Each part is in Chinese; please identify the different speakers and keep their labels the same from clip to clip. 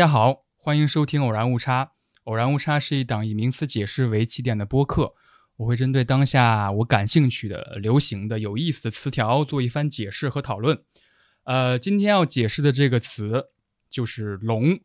Speaker 1: 大家好，欢迎收听《偶然误差》。偶然误差是一档以名词解释为起点的播客，我会针对当下我感兴趣的、流行的、有意思的词条做一番解释和讨论。呃，今天要解释的这个词就是“龙”。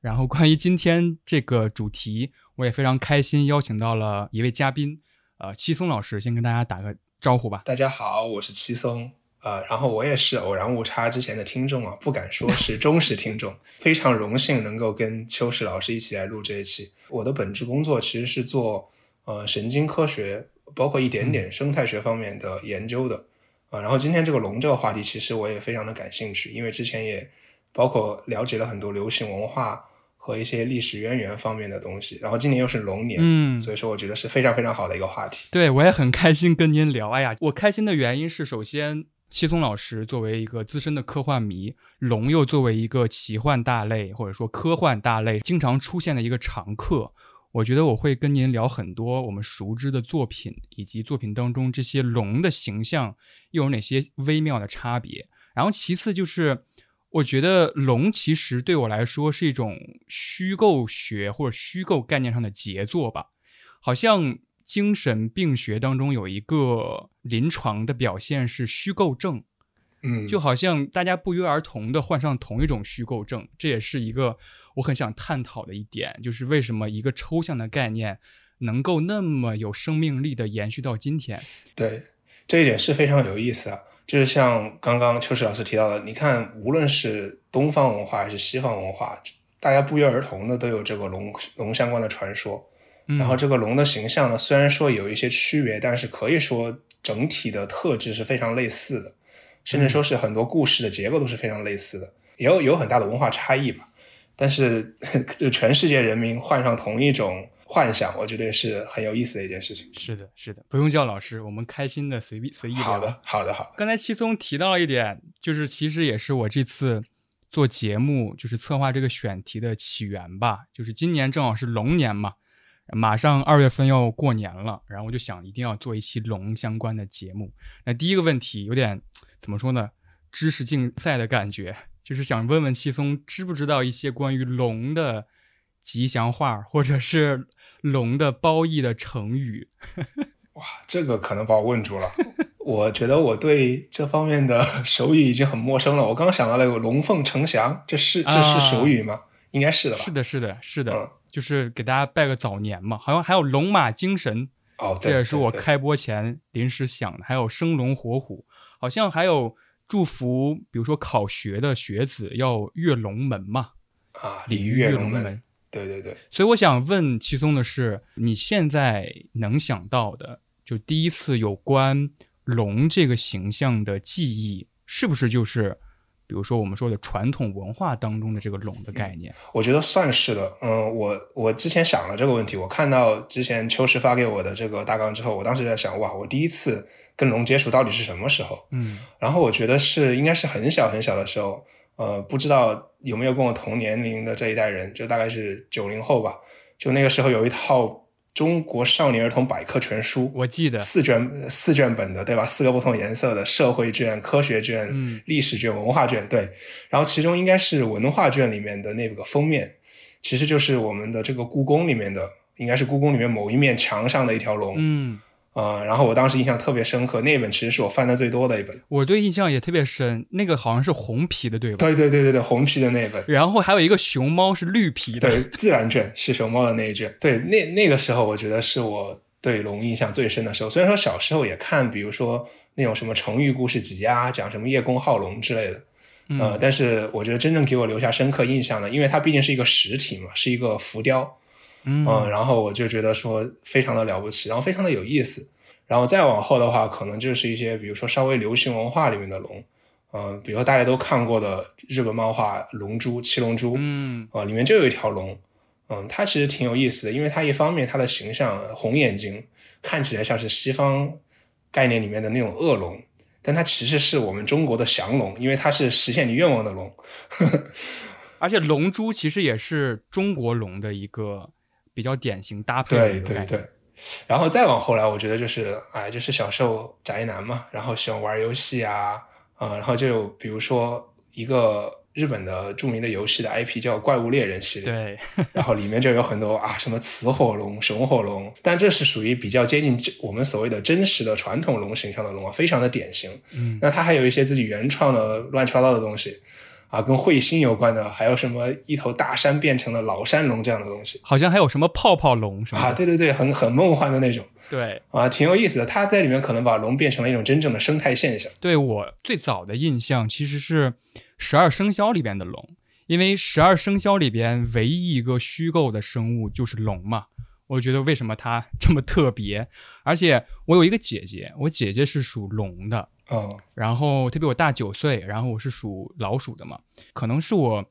Speaker 1: 然后，关于今天这个主题，我也非常开心，邀请到了一位嘉宾，呃，七松老师，先跟大家打个招呼吧。
Speaker 2: 大家好，我是七松。呃，然后我也是偶然误差之前的听众啊，不敢说是 忠实听众，非常荣幸能够跟秋实老师一起来录这一期。我的本职工作其实是做呃神经科学，包括一点点生态学方面的研究的啊。然后今天这个龙这个话题，其实我也非常的感兴趣，因为之前也包括了解了很多流行文化和一些历史渊源方面的东西。然后今年又是龙年，
Speaker 1: 嗯，
Speaker 2: 所以说我觉得是非常非常好的一个话题。
Speaker 1: 对我也很开心跟您聊。哎呀，我开心的原因是首先。七松老师作为一个资深的科幻迷，龙又作为一个奇幻大类或者说科幻大类经常出现的一个常客，我觉得我会跟您聊很多我们熟知的作品，以及作品当中这些龙的形象又有哪些微妙的差别。然后其次就是，我觉得龙其实对我来说是一种虚构学或者虚构概念上的杰作吧，好像。精神病学当中有一个临床的表现是虚构症，
Speaker 2: 嗯，
Speaker 1: 就好像大家不约而同的患上同一种虚构症，这也是一个我很想探讨的一点，就是为什么一个抽象的概念能够那么有生命力的延续到今天？
Speaker 2: 对，这一点是非常有意思啊。就是像刚刚秋实老师提到的，你看，无论是东方文化还是西方文化，大家不约而同的都有这个龙龙相关的传说。然后这个龙的形象呢，虽然说有一些区别，但是可以说整体的特质是非常类似的，甚至说是很多故事的结构都是非常类似的，也有有很大的文化差异吧。但是就全世界人民患上同一种幻想，我觉得是很有意思的一件事情。
Speaker 1: 是的，是的，不用叫老师，我们开心的随便随意聊。
Speaker 2: 好的，好的，好。
Speaker 1: 刚才七松提到了一点，就是其实也是我这次做节目，就是策划这个选题的起源吧。就是今年正好是龙年嘛。马上二月份要过年了，然后我就想一定要做一期龙相关的节目。那第一个问题有点怎么说呢？知识竞赛的感觉，就是想问问七松，知不知道一些关于龙的吉祥话，或者是龙的褒义的成语？
Speaker 2: 哇，这个可能把我问住了。我觉得我对这方面的 手语已经很陌生了。我刚刚想到了有“龙凤呈祥”，这是这是手语吗？应该是的吧？
Speaker 1: 是的，是的，是的。就是给大家拜个早年嘛，好像还有龙马精神
Speaker 2: 哦，
Speaker 1: 这也是我开播前临时想的。还有生龙活虎，好像还有祝福，比如说考学的学子要跃龙门嘛，
Speaker 2: 啊，
Speaker 1: 鲤
Speaker 2: 鱼跃龙
Speaker 1: 门，
Speaker 2: 对对对。
Speaker 1: 所以我想问齐松的是，你现在能想到的，就第一次有关龙这个形象的记忆，是不是就是？比如说我们说的传统文化当中的这个龙的概念，
Speaker 2: 我觉得算是的。嗯，我我之前想了这个问题，我看到之前秋实发给我的这个大纲之后，我当时在想，哇，我第一次跟龙接触到底是什么时候？
Speaker 1: 嗯，
Speaker 2: 然后我觉得是应该是很小很小的时候，呃，不知道有没有跟我同年龄的这一代人，就大概是九零后吧，就那个时候有一套。中国少年儿童百科全书，
Speaker 1: 我记得
Speaker 2: 四卷四卷本的，对吧？四个不同颜色的社会卷、科学卷、历史卷、文化卷，对。然后其中应该是文化卷里面的那个封面，其实就是我们的这个故宫里面的，应该是故宫里面某一面墙上的一条龙。
Speaker 1: 嗯。
Speaker 2: 啊，然后我当时印象特别深刻，那本其实是我翻的最多的一本。
Speaker 1: 我对印象也特别深，那个好像是红皮的，对吧？
Speaker 2: 对对对对对，红皮的那本。
Speaker 1: 然后还有一个熊猫是绿皮的，
Speaker 2: 对，自然卷是熊猫的那一卷。对，那那个时候我觉得是我对龙印象最深的时候。虽然说小时候也看，比如说那种什么成语故事集啊，讲什么叶公好龙之类的，呃，但是我觉得真正给我留下深刻印象的，因为它毕竟是一个实体嘛，是一个浮雕，
Speaker 1: 嗯，
Speaker 2: 然后我就觉得说非常的了不起，然后非常的有意思。然后再往后的话，可能就是一些，比如说稍微流行文化里面的龙，嗯，比如说大家都看过的日本漫画《龙珠》《七龙珠》，
Speaker 1: 嗯，
Speaker 2: 啊，里面就有一条龙，嗯，它其实挺有意思的，因为它一方面它的形象红眼睛，看起来像是西方概念里面的那种恶龙，但它其实是我们中国的降龙，因为它是实现你愿望的龙，
Speaker 1: 而且龙珠其实也是中国龙的一个比较典型搭配，
Speaker 2: 对对对。然后再往后来，我觉得就是，哎，就是小时候宅男嘛，然后喜欢玩游戏啊，啊，然后就比如说一个日本的著名的游戏的 IP 叫《怪物猎人》系列，
Speaker 1: 对，
Speaker 2: 然后里面就有很多啊什么雌火龙、雄火龙，但这是属于比较接近我们所谓的真实的传统龙形象的龙啊，非常的典型。
Speaker 1: 嗯，
Speaker 2: 那它还有一些自己原创的乱七八糟的东西。啊，跟彗星有关的，还有什么一头大山变成了老山龙这样的东西，
Speaker 1: 好像还有什么泡泡龙什么
Speaker 2: 啊？对对对，很很梦幻的那种，
Speaker 1: 对
Speaker 2: 啊，挺有意思的。它在里面可能把龙变成了一种真正的生态现象。
Speaker 1: 对我最早的印象其实是十二生肖里边的龙，因为十二生肖里边唯一一个虚构的生物就是龙嘛。我觉得为什么它 这么特别？而且我有一个姐姐，我姐姐是属龙的。
Speaker 2: 哦，
Speaker 1: 然后他比我大九岁，然后我是属老鼠的嘛，可能是我，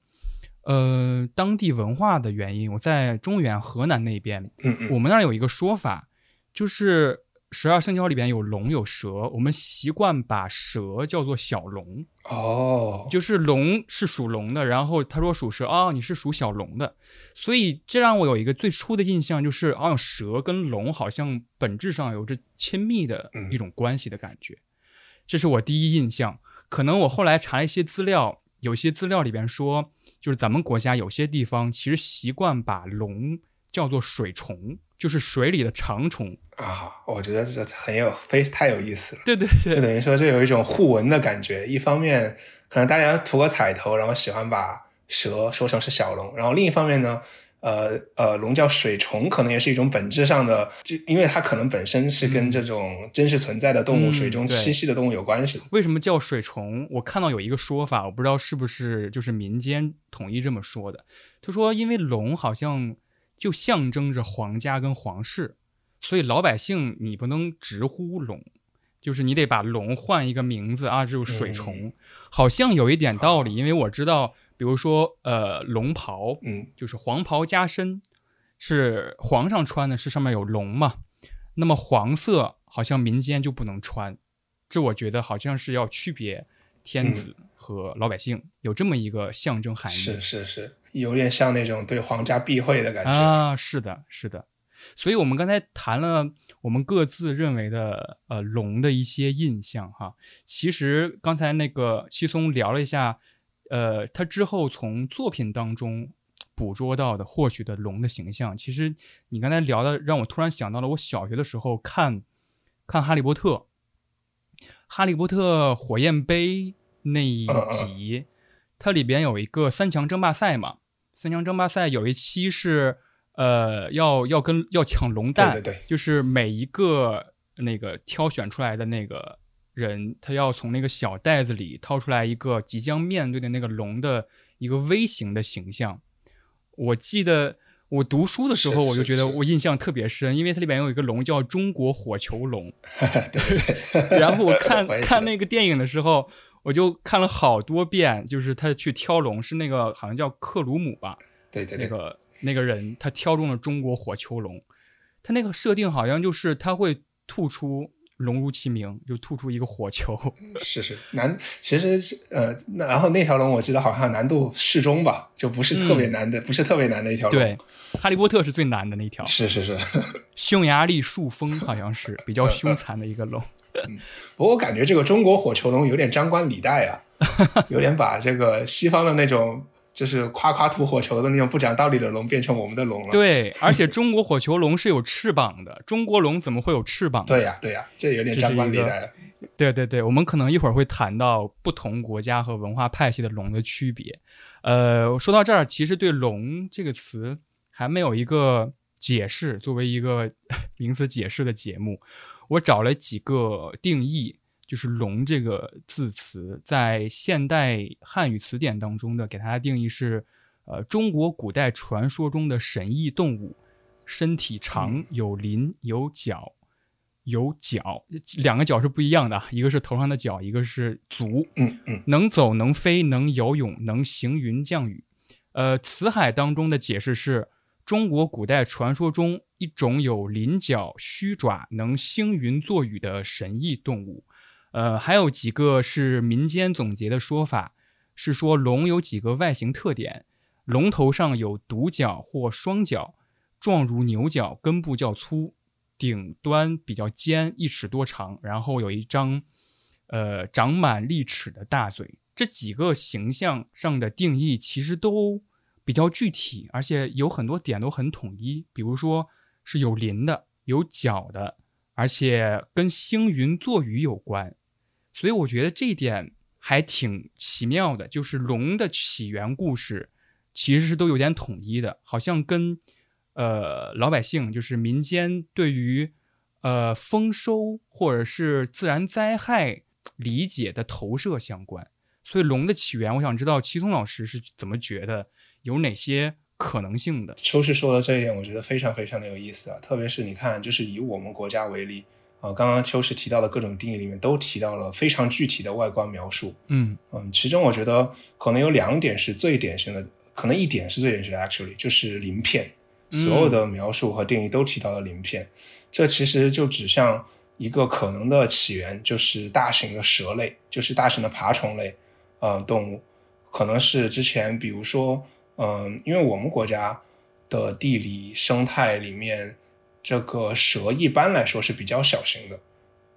Speaker 1: 呃，当地文化的原因。我在中原河南那边，
Speaker 2: 嗯嗯，
Speaker 1: 我们那儿有一个说法，就是十二生肖里边有龙有蛇，我们习惯把蛇叫做小龙。
Speaker 2: 哦，
Speaker 1: 就是龙是属龙的，然后他说属蛇啊，你是属小龙的，所以这让我有一个最初的印象，就是啊，蛇跟龙好像本质上有着亲密的一种关系的感觉。这是我第一印象，可能我后来查一些资料，有些资料里边说，就是咱们国家有些地方其实习惯把龙叫做水虫，就是水里的长虫
Speaker 2: 啊。我觉得这很有非太有意思了。
Speaker 1: 对对对，
Speaker 2: 就等于说这有一种互文的感觉。一方面可能大家图个彩头，然后喜欢把蛇说成是小龙，然后另一方面呢。呃呃，龙叫水虫，可能也是一种本质上的，就因为它可能本身是跟这种真实存在的动物、水中栖息的动物有关系。
Speaker 1: 为什么叫水虫？我看到有一个说法，我不知道是不是就是民间统一这么说的。他说，因为龙好像就象征着皇家跟皇室，所以老百姓你不能直呼龙，就是你得把龙换一个名字啊，就是水虫，好像有一点道理。因为我知道。比如说，呃，龙袍，
Speaker 2: 嗯，
Speaker 1: 就是黄袍加身，是皇上穿的，是上面有龙嘛？那么黄色好像民间就不能穿，这我觉得好像是要区别天子和老百姓，有这么一个象征含义。
Speaker 2: 是是是，有点像那种对皇家避讳的感觉
Speaker 1: 啊！是的，是的。所以我们刚才谈了我们各自认为的呃龙的一些印象哈，其实刚才那个七松聊了一下。呃，他之后从作品当中捕捉到的获取的龙的形象，其实你刚才聊的让我突然想到了我小学的时候看看《哈利波特》，《哈利波特火焰杯》那一集，它里边有一个三强争霸赛嘛，三强争霸赛有一期是呃要要跟要抢龙蛋，
Speaker 2: 对对对，
Speaker 1: 就是每一个那个挑选出来的那个。人他要从那个小袋子里掏出来一个即将面对的那个龙的一个微型的形象。我记得我读书的时候，我就觉得我印象特别深，因为它里面有一个龙叫中国火球龙。
Speaker 2: 对。
Speaker 1: 然后我看看那个电影的时候，我就看了好多遍，就是他去挑龙，是那个好像叫克鲁姆吧？
Speaker 2: 对对。
Speaker 1: 那个那个人他挑中了中国火球龙，他那个设定好像就是他会吐出。龙如其名，就吐出一个火球。
Speaker 2: 是是难，其实是呃，那然后那条龙我记得好像难度适中吧，就不是特别难的，不是特别难的一条龙。
Speaker 1: 对，哈利波特是最难的那条。
Speaker 2: 是是是，
Speaker 1: 匈牙利树蜂好像是比较凶残的一个龙。
Speaker 2: 嗯，不过我感觉这个中国火球龙有点张冠李戴啊，有点把这个西方的那种。就是夸夸吐火球的那种不讲道理的龙变成我们的龙了。
Speaker 1: 对，而且中国火球龙是有翅膀的，中国龙怎么会有翅膀？
Speaker 2: 对呀，对呀，这有点张冠李戴。
Speaker 1: 对对对，我们可能一会儿会谈到不同国家和文化派系的龙的区别。呃，说到这儿，其实对“龙”这个词还没有一个解释。作为一个 名词解释的节目，我找了几个定义。就是“龙”这个字词，在现代汉语词典当中的给它的定义是：呃，中国古代传说中的神异动物，身体长，有鳞，有角，有角，两个角是不一样的，一个是头上的角，一个是足。
Speaker 2: 嗯嗯，
Speaker 1: 能走能飞能游泳能行云降雨。呃，辞海当中的解释是中国古代传说中一种有鳞角、须爪、能星云作雨的神异动物。呃，还有几个是民间总结的说法，是说龙有几个外形特点：龙头上有独角或双角，状如牛角，根部较粗，顶端比较尖，一尺多长，然后有一张，呃，长满利齿的大嘴。这几个形象上的定义其实都比较具体，而且有很多点都很统一。比如说是有鳞的、有角的，而且跟星云作雨有关。所以我觉得这一点还挺奇妙的，就是龙的起源故事其实是都有点统一的，好像跟呃老百姓就是民间对于呃丰收或者是自然灾害理解的投射相关。所以龙的起源，我想知道齐松老师是怎么觉得，有哪些可能性的？
Speaker 2: 秋实说的这一点，我觉得非常非常的有意思啊！特别是你看，就是以我们国家为例啊，刚刚秋实提到的各种定义里面，都提到了非常具体的外观描述。
Speaker 1: 嗯
Speaker 2: 嗯，其中我觉得可能有两点是最典型的，可能一点是最典型的，actually 就是鳞片，所有的描述和定义都提到了鳞片，这其实就指向一个可能的起源，就是大型的蛇类，就是大型的爬虫类。呃，动物可能是之前，比如说，嗯，因为我们国家的地理生态里面，这个蛇一般来说是比较小型的，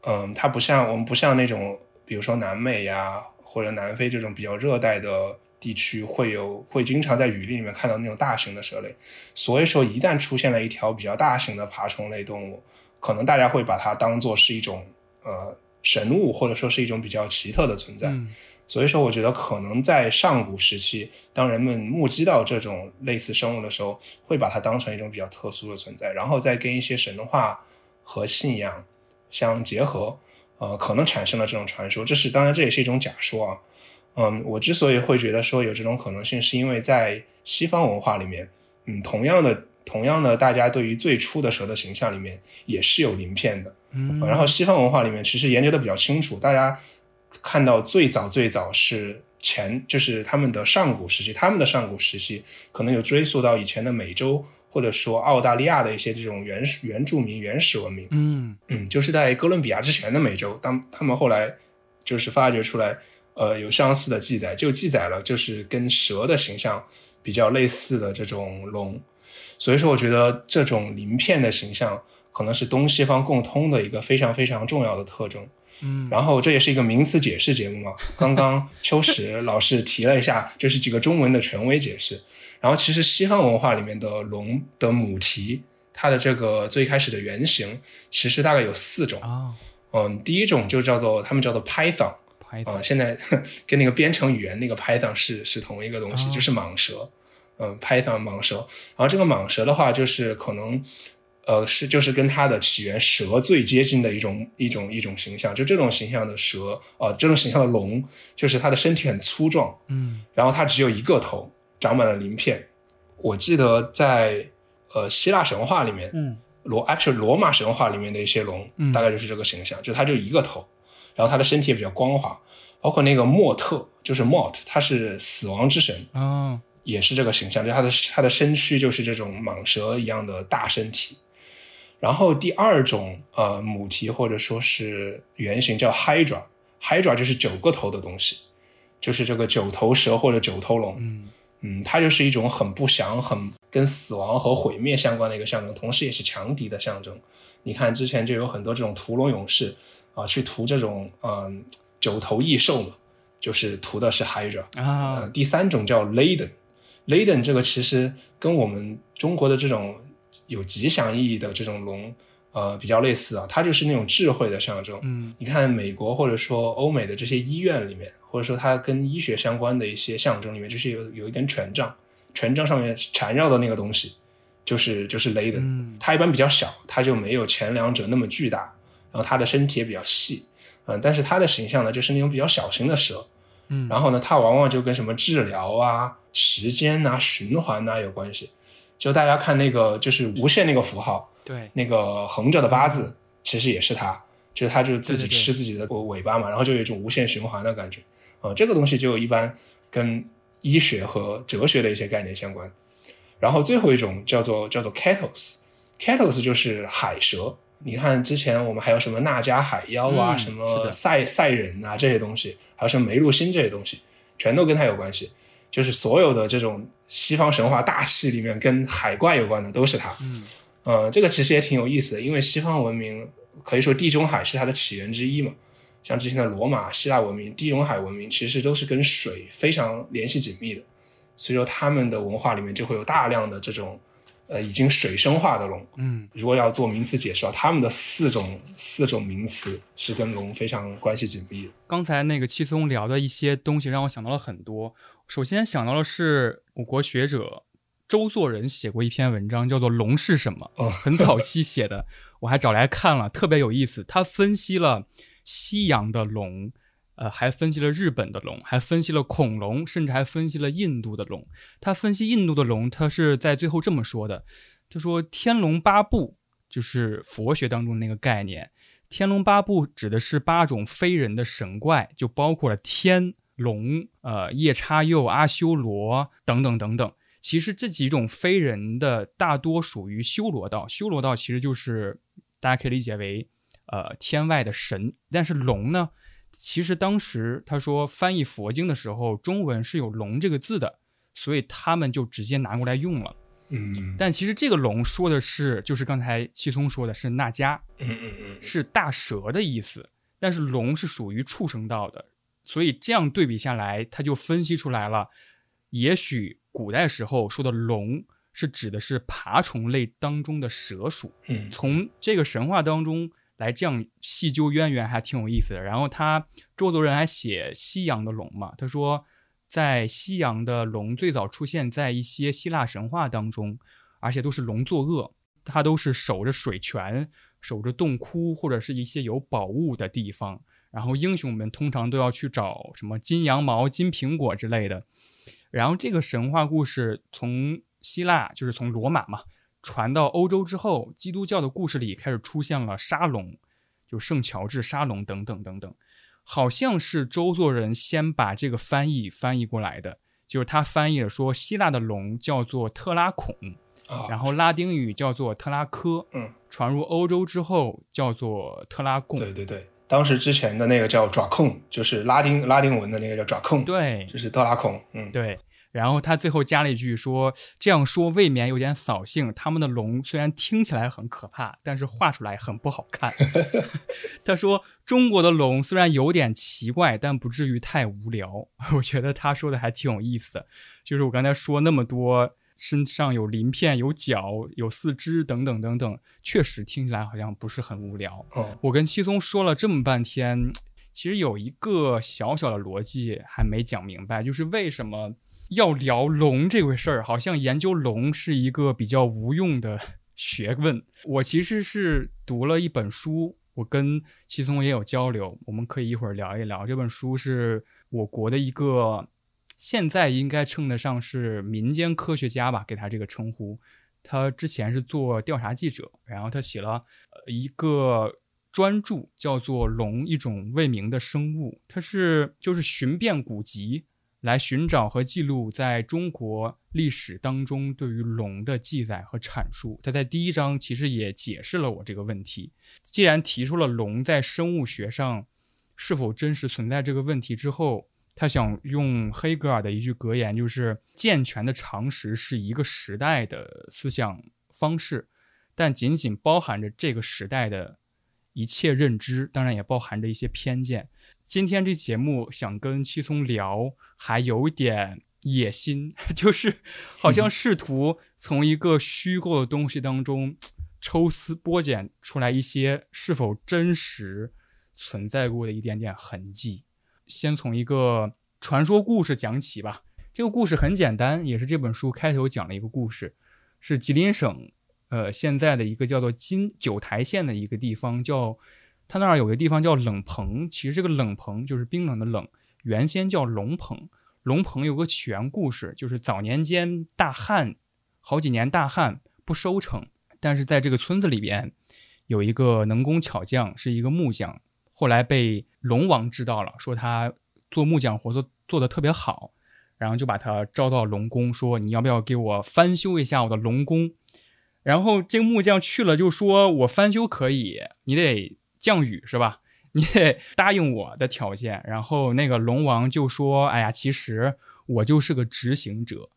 Speaker 2: 嗯，它不像我们不像那种，比如说南美呀或者南非这种比较热带的地区，会有会经常在雨林里面看到那种大型的蛇类，所以说一旦出现了一条比较大型的爬虫类动物，可能大家会把它当做是一种呃神物，或者说是一种比较奇特的存在。所以说，我觉得可能在上古时期，当人们目击到这种类似生物的时候，会把它当成一种比较特殊的存在，然后再跟一些神话和信仰相结合，呃，可能产生了这种传说。这是当然，这也是一种假说啊。嗯，我之所以会觉得说有这种可能性，是因为在西方文化里面，嗯，同样的，同样的，大家对于最初的蛇的形象里面也是有鳞片的。
Speaker 1: 嗯，
Speaker 2: 然后西方文化里面其实研究的比较清楚，大家。看到最早最早是前，就是他们的上古时期，他们的上古时期可能有追溯到以前的美洲或者说澳大利亚的一些这种原始原住民原始文明。
Speaker 1: 嗯
Speaker 2: 嗯，就是在哥伦比亚之前的美洲，当他们后来就是发掘出来，呃，有相似的记载，就记载了就是跟蛇的形象比较类似的这种龙。所以说，我觉得这种鳞片的形象可能是东西方共通的一个非常非常重要的特征。
Speaker 1: 嗯，
Speaker 2: 然后这也是一个名词解释节目嘛。刚刚秋实老师提了一下，就是几个中文的权威解释。然后其实西方文化里面的龙的母题，它的这个最开始的原型，其实大概有四种
Speaker 1: 啊。
Speaker 2: 嗯，第一种就叫做他们叫做 Python，啊，现在 跟那个编程语言那个 Python 是是同一个东西，就是蟒蛇。嗯，Python 蟒蛇。然后这个蟒蛇的话，就是可能。呃，是就是跟它的起源蛇最接近的一种一种一种形象，就这种形象的蛇，呃，这种形象的龙，就是它的身体很粗壮，
Speaker 1: 嗯，
Speaker 2: 然后它只有一个头，长满了鳞片。我记得在呃希腊神话里面，
Speaker 1: 嗯，
Speaker 2: 罗 actually 罗马神话里面的一些龙，大概就是这个形象，就它就一个头，然后它的身体也比较光滑，包括那个莫特，就是 Mort，他是死亡之神
Speaker 1: 啊，
Speaker 2: 也是这个形象，就它的它的身躯就是这种蟒蛇一样的大身体。然后第二种呃母题或者说是原型叫 Hydra，Hydra 就是九个头的东西，就是这个九头蛇或者九头龙。
Speaker 1: 嗯
Speaker 2: 嗯，它就是一种很不祥、很跟死亡和毁灭相关的一个象征，同时也是强敌的象征。你看之前就有很多这种屠龙勇士啊，去屠这种嗯九头异兽嘛，就是屠的是 Hydra
Speaker 1: 啊。
Speaker 2: 第三种叫 Laden，Laden 这个其实跟我们中国的这种。有吉祥意义的这种龙，呃，比较类似啊，它就是那种智慧的象征。
Speaker 1: 嗯，
Speaker 2: 你看美国或者说欧美的这些医院里面，或者说它跟医学相关的一些象征里面，就是有有一根权杖，权杖上面缠绕的那个东西，就是就是雷的。
Speaker 1: 嗯，
Speaker 2: 它一般比较小，它就没有前两者那么巨大，然后它的身体也比较细，嗯，但是它的形象呢，就是那种比较小型的蛇。
Speaker 1: 嗯，
Speaker 2: 然后呢，它往往就跟什么治疗啊、时间啊、循环啊有关系。就大家看那个，就是无限那个符号，
Speaker 1: 对，
Speaker 2: 那个横着的八字，其实也是它，就是它就是自己吃自己的尾巴嘛，然后就有一种无限循环的感觉，啊，这个东西就一般跟医学和哲学的一些概念相关。然后最后一种叫做叫做 Ketos，Ketos 就是海蛇。你看之前我们还有什么纳加海妖啊，什么赛赛人啊这些东西，还有什么梅露星这些东西，全都跟它有关系。就是所有的这种西方神话大戏里面跟海怪有关的都是它，
Speaker 1: 嗯，
Speaker 2: 呃，这个其实也挺有意思的，因为西方文明可以说地中海是它的起源之一嘛，像之前的罗马、希腊文明、地中海文明，其实都是跟水非常联系紧密的。所以说，他们的文化里面就会有大量的这种，呃，已经水生化的龙。
Speaker 1: 嗯，
Speaker 2: 如果要做名词解释，他们的四种四种名词是跟龙非常关系紧密的。
Speaker 1: 刚才那个七松聊的一些东西，让我想到了很多。首先想到的是，我国学者周作人写过一篇文章，叫做《龙是什么》，
Speaker 2: 哦
Speaker 1: 很早期写的，我还找来看了，特别有意思。他分析了西洋的龙，呃，还分析了日本的龙，还分析了恐龙，甚至还分析了印度的龙。他分析印度的龙，他是在最后这么说的：他说《天龙八部》就是佛学当中那个概念，《天龙八部》指的是八种非人的神怪，就包括了天龙、呃夜叉佑、阿修罗等等等等。其实这几种非人的大多属于修罗道，修罗道其实就是大家可以理解为呃天外的神。但是龙呢，其实当时他说翻译佛经的时候，中文是有“龙”这个字的，所以他们就直接拿过来用了。
Speaker 2: 嗯。
Speaker 1: 但其实这个龙说的是，就是刚才七松说的是那迦，
Speaker 2: 嗯嗯嗯，
Speaker 1: 是大蛇的意思，但是龙是属于畜生道的，所以这样对比下来，他就分析出来了，也许古代时候说的龙是指的是爬虫类当中的蛇属，
Speaker 2: 嗯。
Speaker 1: 从这个神话当中来这样细究渊源，还挺有意思的。然后他周作人还写西洋的龙嘛，他说在西洋的龙最早出现在一些希腊神话当中，而且都是龙作恶，它都是守着水泉、守着洞窟或者是一些有宝物的地方。然后英雄们通常都要去找什么金羊毛、金苹果之类的。然后这个神话故事从希腊，就是从罗马嘛，传到欧洲之后，基督教的故事里开始出现了沙龙，就圣乔治沙龙等等等等。好像是周作人先把这个翻译翻译过来的，就是他翻译了说希腊的龙叫做特拉孔，
Speaker 2: 啊，
Speaker 1: 然后拉丁语叫做特拉科，
Speaker 2: 嗯，
Speaker 1: 传入欧洲之后叫做特拉贡。
Speaker 2: 对对对，当时之前的那个叫爪控，就是拉丁拉丁文的那个叫爪控，，
Speaker 1: 对
Speaker 2: 就是特拉孔，嗯，
Speaker 1: 对，然后他最后加了一句说：“这样说未免有点扫兴。他们的龙虽然听起来很可怕，但是画出来很不好看。” 他说：“中国的龙虽然有点奇怪，但不至于太无聊。”我觉得他说的还挺有意思的。就是我刚才说那么多，身上有鳞片、有角、有四肢等等等等，确实听起来好像不是很无聊。
Speaker 2: 哦，
Speaker 1: 我跟七松说了这么半天，其实有一个小小的逻辑还没讲明白，就是为什么要聊龙这回事儿？好像研究龙是一个比较无用的学问。我其实是读了一本书，我跟齐松也有交流，我们可以一会儿聊一聊。这本书是我国的一个，现在应该称得上是民间科学家吧，给他这个称呼。他之前是做调查记者，然后他写了一个专著，叫做《龙：一种未明的生物》，它是就是寻遍古籍来寻找和记录在中国历史当中对于龙的记载和阐述。他在第一章其实也解释了我这个问题。既然提出了龙在生物学上是否真实存在这个问题之后，他想用黑格尔的一句格言，就是健全的常识是一个时代的思想方式，但仅仅包含着这个时代的一切认知，当然也包含着一些偏见。今天这节目想跟七松聊，还有一点野心，就是 好像试图从一个虚构的东西当中 抽丝剥茧出来一些是否真实存在过的一点点痕迹。先从一个传说故事讲起吧。这个故事很简单，也是这本书开头讲了一个故事，是吉林省呃现在的一个叫做金九台县的一个地方，叫他那儿有个地方叫冷棚。其实这个冷棚就是冰冷的冷，原先叫龙棚。龙棚有个起源故事，就是早年间大旱，好几年大旱不收成，但是在这个村子里边有一个能工巧匠，是一个木匠。后来被龙王知道了，说他做木匠活做做的特别好，然后就把他招到龙宫，说你要不要给我翻修一下我的龙宫？然后这个木匠去了，就说我翻修可以，你得降雨是吧？你得答应我的条件。然后那个龙王就说：“哎呀，其实我就是个执行者，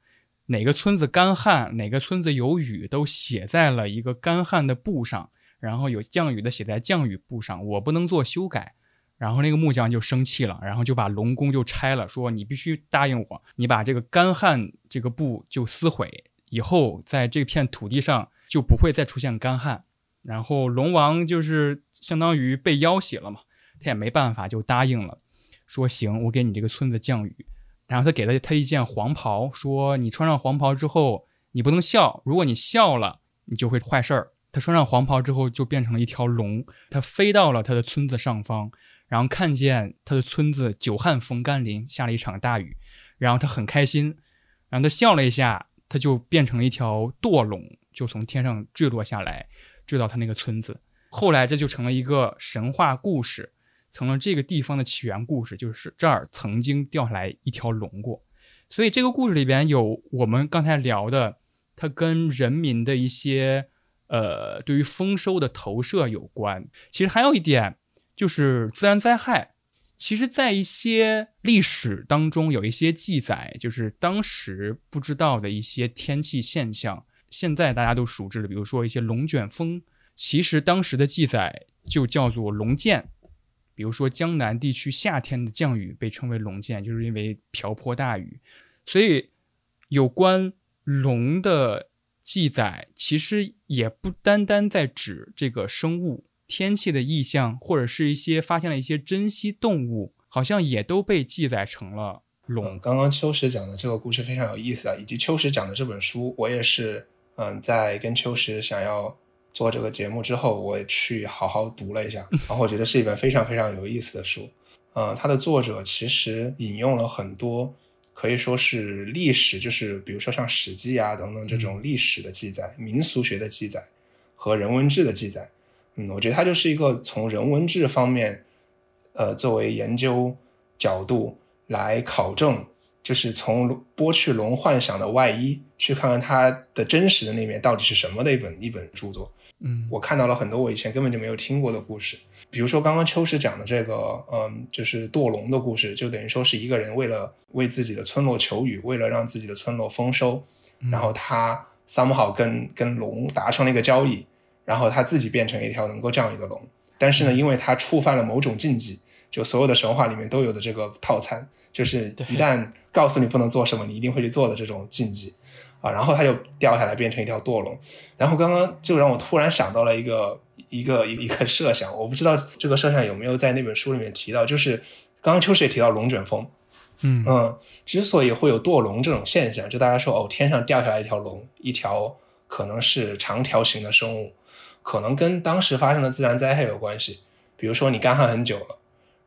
Speaker 1: 哪个村子干旱，哪个村子有雨，都写在了一个干旱的布上。”然后有降雨的写在降雨布上，我不能做修改。然后那个木匠就生气了，然后就把龙宫就拆了，说你必须答应我，你把这个干旱这个布就撕毁，以后在这片土地上就不会再出现干旱。然后龙王就是相当于被要挟了嘛，他也没办法，就答应了，说行，我给你这个村子降雨。然后他给了他一件黄袍，说你穿上黄袍之后，你不能笑，如果你笑了，你就会坏事儿。他穿上黄袍之后，就变成了一条龙，他飞到了他的村子上方。然后看见他的村子久旱逢甘霖，下了一场大雨，然后他很开心，然后他笑了一下，他就变成了一条堕龙，就从天上坠落下来，坠到他那个村子。后来这就成了一个神话故事，成了这个地方的起源故事，就是这儿曾经掉下来一条龙过。所以这个故事里边有我们刚才聊的，它跟人民的一些呃对于丰收的投射有关。其实还有一点。就是自然灾害，其实，在一些历史当中有一些记载，就是当时不知道的一些天气现象，现在大家都熟知的，比如说一些龙卷风，其实当时的记载就叫做龙剑。比如说江南地区夏天的降雨被称为龙剑，就是因为瓢泼大雨。所以，有关龙的记载，其实也不单单在指这个生物。天气的意象，或者是一些发现了一些珍稀动物，好像也都被记载成了龙。
Speaker 2: 刚刚秋实讲的这个故事非常有意思啊，以及秋实讲的这本书，我也是，嗯，在跟秋实想要做这个节目之后，我去好好读了一下，然后我觉得是一本非常非常有意思的书。嗯，它的作者其实引用了很多可以说是历史，就是比如说像《史记》啊等等这种历史的记载、民俗学的记载和人文志的记载。嗯，我觉得它就是一个从人文志方面，呃，作为研究角度来考证，就是从剥去龙幻想的外衣，去看看它的真实的那面到底是什么的一本一本著作。
Speaker 1: 嗯，
Speaker 2: 我看到了很多我以前根本就没有听过的故事，比如说刚刚秋实讲的这个，嗯，就是堕龙的故事，就等于说是一个人为了为自己的村落求雨，为了让自己的村落丰收，然后他 somehow 跟跟龙达成了一个交易。然后他自己变成一条能够降雨的龙，但是呢，因为他触犯了某种禁忌，就所有的神话里面都有的这个套餐，就是一旦告诉你不能做什么，你一定会去做的这种禁忌啊。然后它就掉下来变成一条堕龙。然后刚刚就让我突然想到了一个一个一个设想，我不知道这个设想有没有在那本书里面提到，就是刚刚秋实也提到龙卷风，
Speaker 1: 嗯
Speaker 2: 嗯，之所以会有堕龙这种现象，就大家说哦，天上掉下来一条龙，一条可能是长条形的生物。可能跟当时发生的自然灾害有关系，比如说你干旱很久了，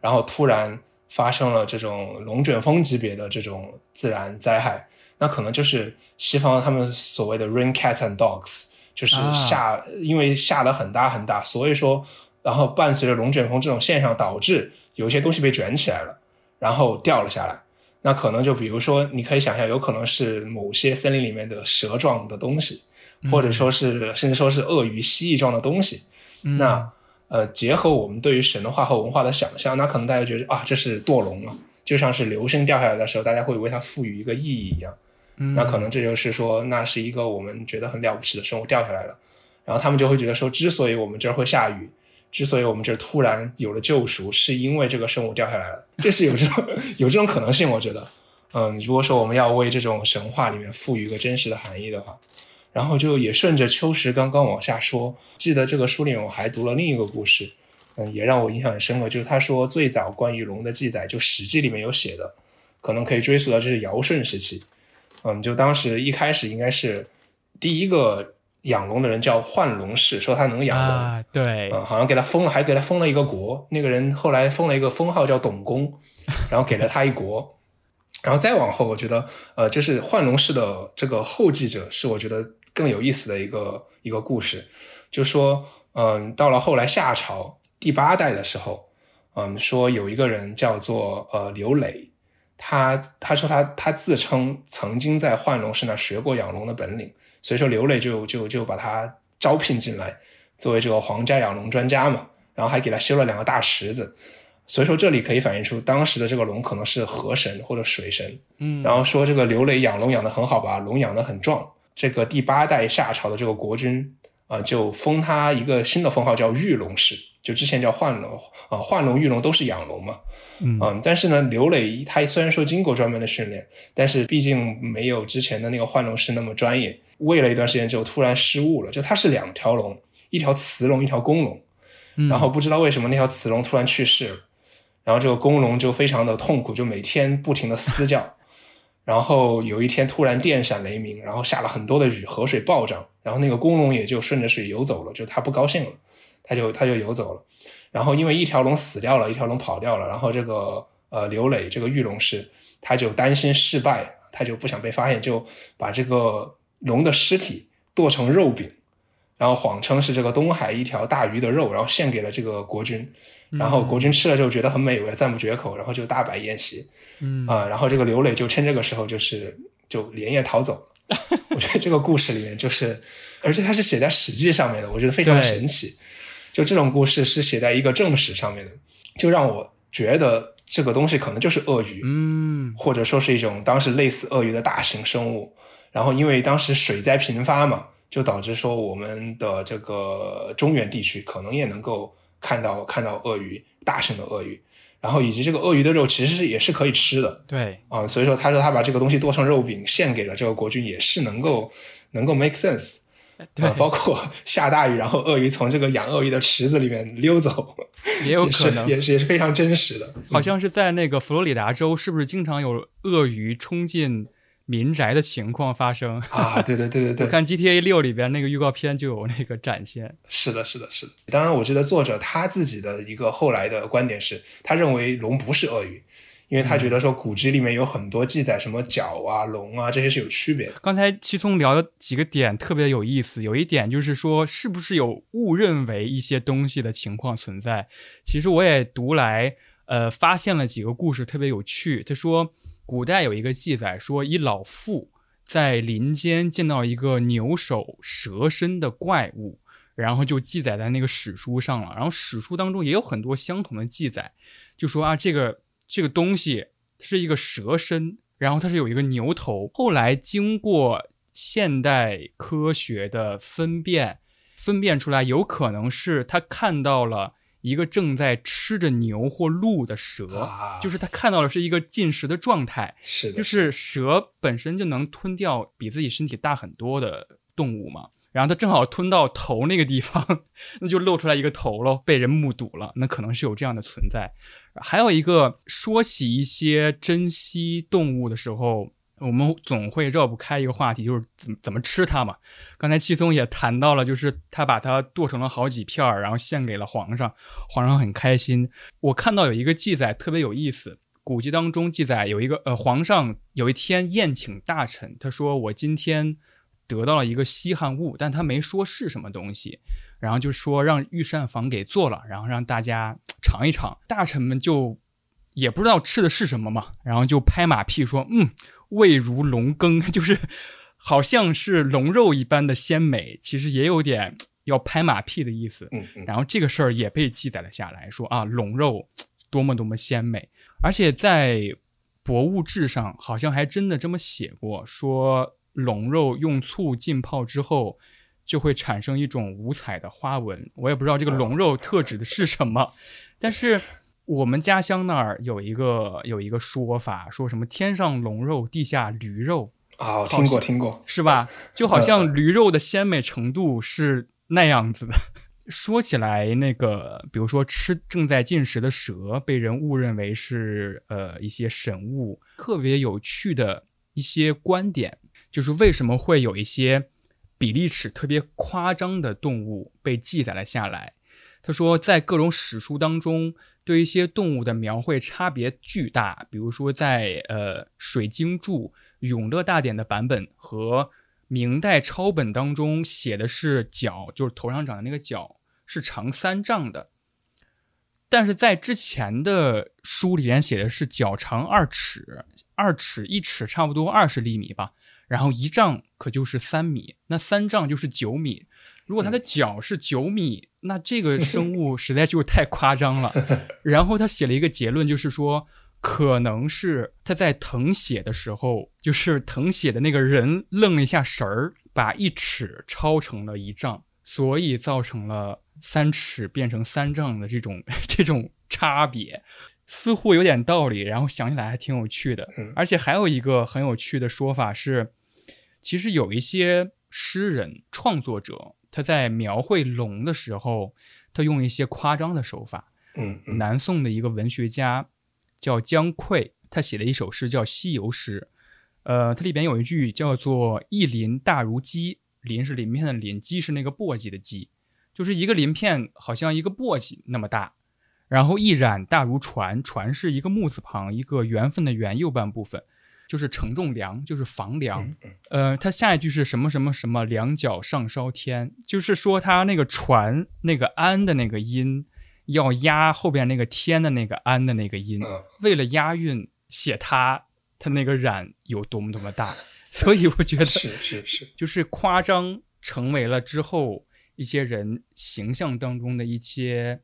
Speaker 2: 然后突然发生了这种龙卷风级别的这种自然灾害，那可能就是西方他们所谓的 rain cats and dogs，就是下因为下了很大很大，所以说然后伴随着龙卷风这种现象，导致有一些东西被卷起来了，然后掉了下来。那可能就比如说你可以想象，有可能是某些森林里面的蛇状的东西。或者说是，甚至说是鳄鱼、蜥蜴状的东西，那呃，结合我们对于神话和文化的想象，那可能大家觉得啊，这是堕龙了，就像是流星掉下来的时候，大家会为它赋予一个意义一样。那可能这就是说，那是一个我们觉得很了不起的生物掉下来了，然后他们就会觉得说，之所以我们这儿会下雨，之所以我们这儿突然有了救赎，是因为这个生物掉下来了，这是有这种 有这种可能性。我觉得，嗯，如果说我们要为这种神话里面赋予一个真实的含义的话。然后就也顺着秋实刚刚往下说，记得这个书里面我还读了另一个故事，嗯，也让我印象很深刻，就是他说最早关于龙的记载，就《史记》里面有写的，可能可以追溯到这是尧舜时期，嗯，就当时一开始应该是第一个养龙的人叫幻龙氏，说他能养
Speaker 1: 龙，对，
Speaker 2: 嗯，好像给他封了，还给他封了一个国，那个人后来封了一个封号叫董公，然后给了他一国，然后再往后，我觉得，呃，就是幻龙氏的这个后继者是我觉得。更有意思的一个一个故事，就说，嗯，到了后来夏朝第八代的时候，嗯，说有一个人叫做呃刘磊，他他说他他自称曾经在幻龙氏那学过养龙的本领，所以说刘磊就就就把他招聘进来，作为这个皇家养龙专家嘛，然后还给他修了两个大池子，所以说这里可以反映出当时的这个龙可能是河神或者水神，
Speaker 1: 嗯，
Speaker 2: 然后说这个刘磊养龙养的很好吧，龙养的很壮。这个第八代夏朝的这个国君，啊，就封他一个新的封号叫玉龙氏，就之前叫幻龙啊，幻龙、玉龙都是养龙嘛，
Speaker 1: 嗯
Speaker 2: 但是呢，刘磊他虽然说经过专门的训练，但是毕竟没有之前的那个幻龙氏那么专业，喂了一段时间之后突然失误了，就他是两条龙，一条雌龙，一条公龙，
Speaker 1: 嗯
Speaker 2: 然后不知道为什么那条雌龙突然去世了，然后这个公龙就非常的痛苦，就每天不停的嘶叫。然后有一天突然电闪雷鸣，然后下了很多的雨，河水暴涨，然后那个公龙也就顺着水游走了，就他不高兴了，他就他就游走了。然后因为一条龙死掉了，一条龙跑掉了，然后这个呃刘磊这个玉龙师他就担心失败，他就不想被发现，就把这个龙的尸体剁成肉饼，然后谎称是这个东海一条大鱼的肉，然后献给了这个国君。然后国君吃了之后觉得很美味，赞不绝口，然后就大摆宴席。
Speaker 1: 嗯
Speaker 2: 啊、然后这个刘磊就趁这个时候就是就连夜逃走了。我觉得这个故事里面就是，而且它是写在《史记》上面的，我觉得非常
Speaker 1: 对
Speaker 2: 神奇。就这种故事是写在一个正史上面的，就让我觉得这个东西可能就是鳄鱼，
Speaker 1: 嗯
Speaker 2: 或者说是一种当时类似鳄鱼的大型生物。然后因为当时水灾频发嘛，就导致说我们的这个中原地区可能也能够看到看到鳄鱼，大型的鳄鱼。然后以及这个鳄鱼的肉其实是也是可以吃的，
Speaker 1: 对。
Speaker 2: 啊，所以说他说他把这个东西剁成肉饼献给了这个国君，也是能够能够 make sense
Speaker 1: 对
Speaker 2: 啊，包括下大雨，然后鳄鱼从这个养鳄鱼的池子里面溜走，
Speaker 1: 也有可能。
Speaker 2: 也是也是非常真实的。
Speaker 1: 好像是在那个佛罗里达州，是不是经常有鳄鱼冲进民宅的情况发生？
Speaker 2: 啊，对对 对对对，
Speaker 1: 我看 GTA 六里边那个预告片就有那个展现。
Speaker 2: 是的，是的，是的。当然，我记得作者他自己的一个后来的观点是，他认为龙不是鳄鱼，因为他觉得说古籍里面有很多记载，什么角啊、龙啊这些是有区别的。
Speaker 1: 刚才七聪聊的几个点特别有意思，有一点就是说，是不是有误认为一些东西的情况存在？其实我也读来，呃，发现了几个故事特别有趣。他说，古代有一个记载说，一老妇在林间见到一个牛首蛇身的怪物，然后就记载在那个史书上了。然后史书当中也有很多相同的记载，就说啊，这个这个东西是一个蛇身，然后它是有一个牛头。后来经过现代科学的分辨，分辨出来有可能是他看到了一个正在吃着牛或鹿的蛇，
Speaker 2: 啊
Speaker 1: 就是他看到的是一个进食的状态，
Speaker 2: 是的，
Speaker 1: 就是蛇本身就能吞掉比自己身体大很多的动物嘛。然后它正好吞到头那个地方，那就露出来一个头喽，被人目睹了，那可能是有这样的存在。还有一个，说起一些珍稀动物的时候，我们总会绕不开一个话题，就是怎么怎么吃它嘛。刚才七松也谈到了，就是他把它剁成了好几片儿，然后献给了皇上，皇上很开心。我看到有一个记载特别有意思，古籍当中记载有一个呃，皇上有一天宴请大臣，他说我今天得到了一个稀罕物，但他没说是什么东西，然后就说让御膳房给做了，然后让大家尝一尝。大臣们就也不知道吃的是什么嘛，然后就拍马屁说，嗯，味如龙羹，就是好像是龙肉一般的鲜美，其实也有点要拍马屁的意思。
Speaker 2: 嗯嗯，
Speaker 1: 然后这个事儿也被记载了下来，说啊，龙肉多么多么鲜美，而且在《博物志》上好像还真的这么写过，说龙肉用醋浸泡之后就会产生一种五彩的花纹。我也不知道这个龙肉特指的是什么，但是我们家乡那儿有一个有一个说法，说什么天上龙肉，地下驴肉。
Speaker 2: 啊，我听过听过，
Speaker 1: 是吧？就好像驴肉的鲜美程度是那样子的。说起来，那个比如说吃正在进食的蛇，被人误认为是呃一些神物，特别有趣的一些观点，就是为什么会有一些比例尺特别夸张的动物被记载了下来。他说，在各种史书当中，对一些动物的描绘差别巨大。比如说在，呃《水经注·永乐大典》的版本和明代抄本当中写的是角，就是头上长的那个角是长三丈的，但是在之前的书里面写的是脚长二尺，二尺一尺差不多二十厘米吧，然后一丈可就是三米，那三丈就是九米。如果它的脚是九米，那这个 生物实在就是太夸张了。然后他写了一个结论，就是说，可能是他在誊写的时候，就是誊写的那个人愣了一下神儿，把一尺抄成了一丈，所以造成了三尺变成三丈的这种 这种差别，似乎有点道理。然后想起来还挺有趣的。而且还有一个很有趣的说法是，其实有一些诗人创作者他在描绘龙的时候，他用一些夸张的手法。
Speaker 2: 嗯，
Speaker 1: 南宋的一个文学家叫姜夔，他写了一首诗叫《西游诗》。呃，它里边有一句叫做“一鳞大如鸡”，鳞是鳞片的鳞，鸡是那个簸箕的箕，就是一个鳞片好像一个簸箕那么大。然后“一染大如船”，船是一个木字旁，一个缘分的缘右半部分，就是承重梁，就是房梁。呃，他下一句是什么什么什么两脚上烧天，就是说他那个船那个安的那个音。要押后边那个天的那个安的那个音，为了押韵写他他那个染有多么多么大，所以我觉得
Speaker 2: 是是是，
Speaker 1: 就是夸张成为了之后一些人形象当中的一些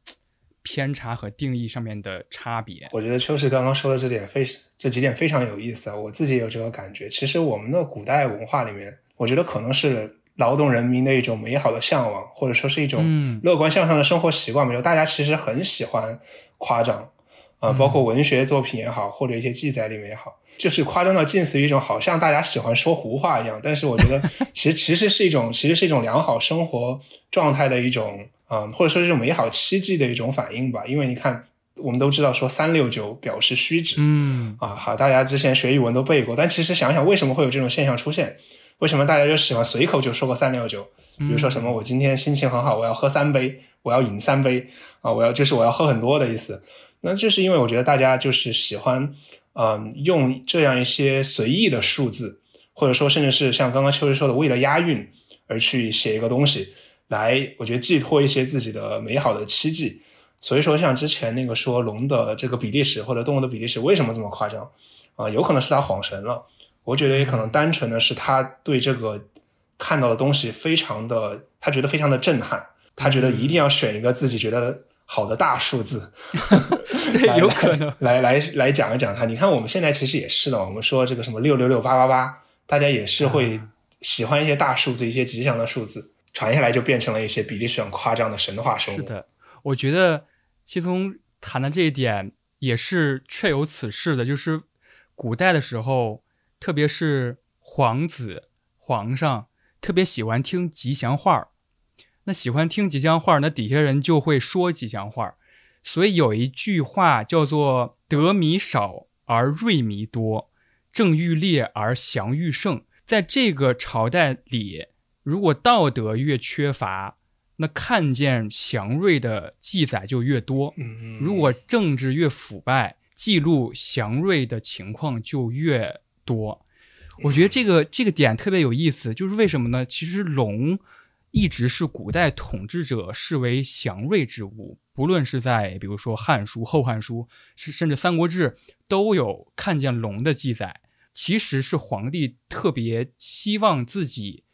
Speaker 1: 偏差和定义上面的差别。
Speaker 2: 我觉得秋实刚刚说的这点非这几点非常有意思啊，我自己也有这个感觉。其实我们的古代文化里面，我觉得可能是。劳动人民的一种美好的向往，或者说是一种乐观向上的生活习惯吧，就大家其实很喜欢夸张，啊，包括文学作品也好，或者一些记载里面也好，就是夸张到近似于一种好像大家喜欢说胡话一样。但是我觉得，其实其实是一种，其实是一种良好生活状态的一种，嗯，或者说是一种美好期冀的一种反应吧。因为你看，我们都知道说三六九表示虚指，
Speaker 1: 嗯，
Speaker 2: 啊，好，大家之前学语文都背过，但其实想想为什么会有这种现象出现？为什么大家就喜欢随口就说个三六九？比如说什么，我今天心情很好，我要喝三杯，我要饮三杯啊，我要就是我要喝很多的意思。那就是因为我觉得大家就是喜欢，嗯，用这样一些随意的数字，或者说甚至是像刚刚秋实说的，为了押韵而去写一个东西，来我觉得寄托一些自己的美好的期冀。所以说，像之前那个说龙的这个比例尺或者动物的比例尺为什么这么夸张啊？有可能是他恍神了。我觉得也可能单纯的是他对这个看到的东西非常的，他觉得非常的震撼，他觉得一定要选一个自己觉得好的大数字，
Speaker 1: 对，有可能
Speaker 2: 来来来讲一讲它。你看我们现在其实也是的，我们说这个什么六六六八八八，大家也是会喜欢一些大数字，一些吉祥的数字，传下来就变成了一些比例是很夸张的神话生物。
Speaker 1: 是的，我觉得西聪谈的这一点也是确有此事的，就是古代的时候。特别是皇子、皇上特别喜欢听吉祥话儿，那喜欢听吉祥话儿，那底下人就会说吉祥话儿。所以有一句话叫做“得米少而锐米多，正欲烈而祥欲盛”。在这个朝代里，如果道德越缺乏，那看见祥瑞的记载就越多；如果政治越腐败，记录祥瑞的情况就越。多，我觉得这个这个点特别有意思，就是为什么呢？其实龙一直是古代统治者视为祥瑞之物，不论是在比如说《汉书》《后汉书》，是甚至《三国志》都有看见龙的记载。其实是皇帝特别希望自己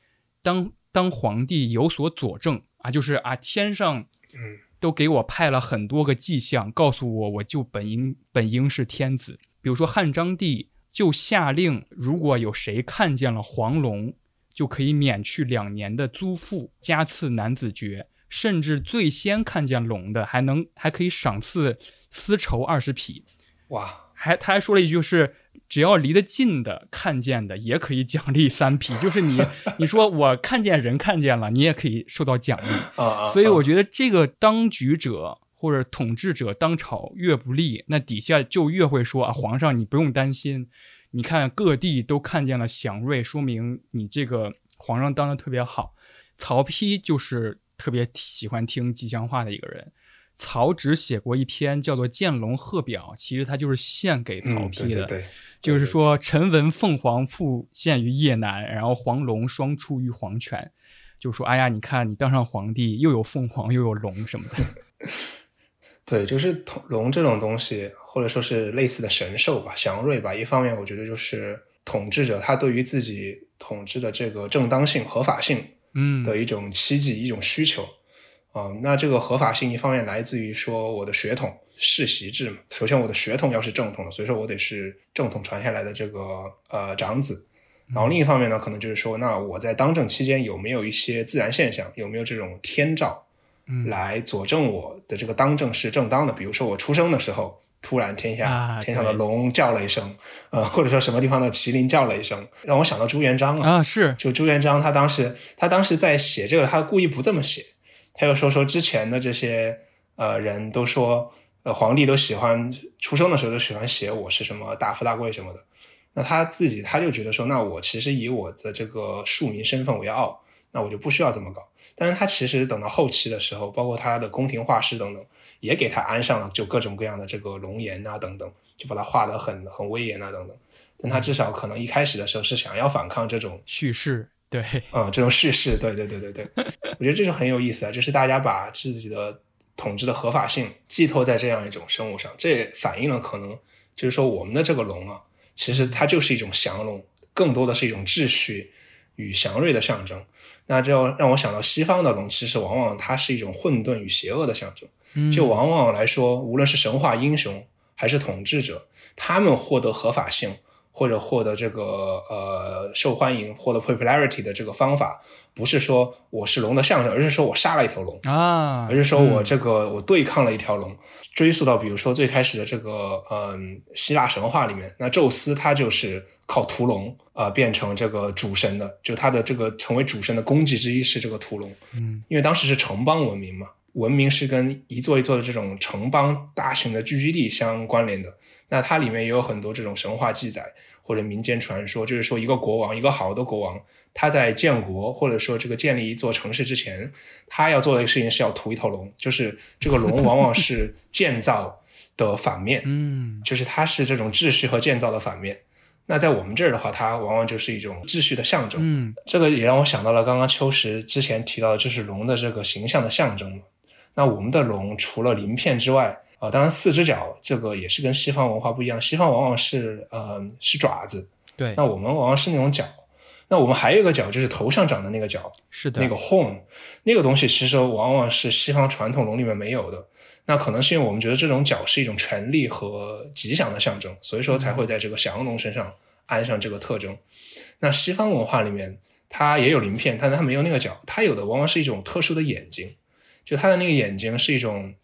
Speaker 1: 当当皇帝有所佐证啊，就是啊天上
Speaker 2: 嗯
Speaker 1: 都给我派了很多个迹象，告诉我我就本应本应是天子。比如说汉章帝。就下令，如果有谁看见了黄龙，就可以免去两年的租赋，加赐男子爵，甚至最先看见龙的，还能还可以赏赐丝绸二十匹。
Speaker 2: 哇！
Speaker 1: 还他还说了一句，是只要离得近的看见的，也可以奖励三 匹。就是你 你说我看见人看见了，你也可以受到奖励。
Speaker 2: 啊
Speaker 1: 所以我觉得这个当局者。或者统治者当朝越不利，那底下就越会说啊，皇上你不用担心，你看各地都看见了祥瑞，说明你这个皇上当的特别好。曹丕就是特别喜欢听吉祥话的一个人，曹植写过一篇叫做《见龙贺表》，其实他就是献给曹丕的，对就是说臣闻凤凰复现于邺南，然后黄龙双出于黄泉，就说哎呀，你看你当上皇帝又有凤凰又有龙什么的。
Speaker 2: 对，就是龙这种东西，或者说是类似的神兽吧，祥瑞吧。一方面，我觉得就是统治者他对于自己统治的这个正当性、合法性，
Speaker 1: 嗯，
Speaker 2: 的一种期冀、一种需求啊。那这个合法性一方面来自于说我的血统世袭制嘛。首先，我的血统要是正统的，所以说我得是正统传下来的这个呃长子然后另一方面呢，可能就是说，那我在当政期间有没有一些自然现象，有没有这种天照，
Speaker 1: 嗯
Speaker 2: 来佐证我的这个当政是正当的？比如说我出生的时候，突然天下、
Speaker 1: 啊
Speaker 2: 天上的龙叫了一声，呃，或者说什么地方的麒麟叫了一声，让我想到朱元璋了。
Speaker 1: 啊，是
Speaker 2: 就朱元璋他当时他当时在写这个，他故意不这么写，他又说说之前的这些呃人都说，呃皇帝都喜欢出生的时候都喜欢写我是什么大富大贵什么的，那他自己他就觉得说，那我其实以我的这个庶民身份为傲，那我就不需要这么搞。但是他其实等到后期的时候，包括他的宫廷画师等等，也给他安上了就各种各样的这个龙颜啊等等，就把他画得很很威严啊等等。但他至少可能一开始的时候是想要反抗这种
Speaker 1: 叙事，对，
Speaker 2: 嗯，这种叙事，对对对对对，我觉得这是很有意思啊，就是大家把自己的统治的合法性寄托在这样一种生物上，这也反映了可能就是说我们的这个龙啊，其实它就是一种降龙，更多的是一种秩序与祥瑞的象征。那这让我想到西方的龙，其实往往它是一种混沌与邪恶的象征。
Speaker 1: 嗯
Speaker 2: 就往往来说，无论是神话英雄还是统治者，他们获得合法性或者获得这个呃受欢迎、获得 popularity 的这个方法，不是说我是龙的象征，而是说我杀了一条龙，
Speaker 1: 啊，
Speaker 2: 而是说我
Speaker 1: 嗯
Speaker 2: 这个、我对抗了一条龙。追溯到比如说最开始的这个嗯希腊神话里面，那宙斯他就是靠屠龙呃变成这个主神的，就他的这个成为主神的功绩之一是这个屠龙。
Speaker 1: 嗯
Speaker 2: 因为当时是城邦文明嘛，文明是跟一座一座的这种城邦大型的聚居地相关联的。那它里面也有很多这种神话记载或者民间传说，就是说一个国王，一个好的国王，他在建国或者说这个建立一座城市之前，他要做的事情是要屠一头龙，就是这个龙往往是建造的反面，
Speaker 1: 嗯
Speaker 2: 就是它是这种秩序和建造的反面。那在我们这儿的话，它往往就是一种秩序的象征。
Speaker 1: 嗯
Speaker 2: 这个也让我想到了刚刚秋实之前提到的，就是龙的这个形象的象征嘛。那我们的龙除了鳞片之外，啊、当然四只脚这个也是跟西方文化不一样，西方往往是呃是爪子，
Speaker 1: 对
Speaker 2: 那，我们往往是那种脚。那我们还有一个角，就是头上长的那个角，
Speaker 1: 是的，
Speaker 2: 那个 horn，那个东西其实往往是西方传统龙里面没有的。那可能是因为我们觉得这种角是一种权力和吉祥的象征，所以说才会在这个降龙身上安上这个特征。那西方文化里面，它也有鳞片，但是它没有那个角，它有的往往是一种特殊的眼睛，就他的那个眼睛是一种，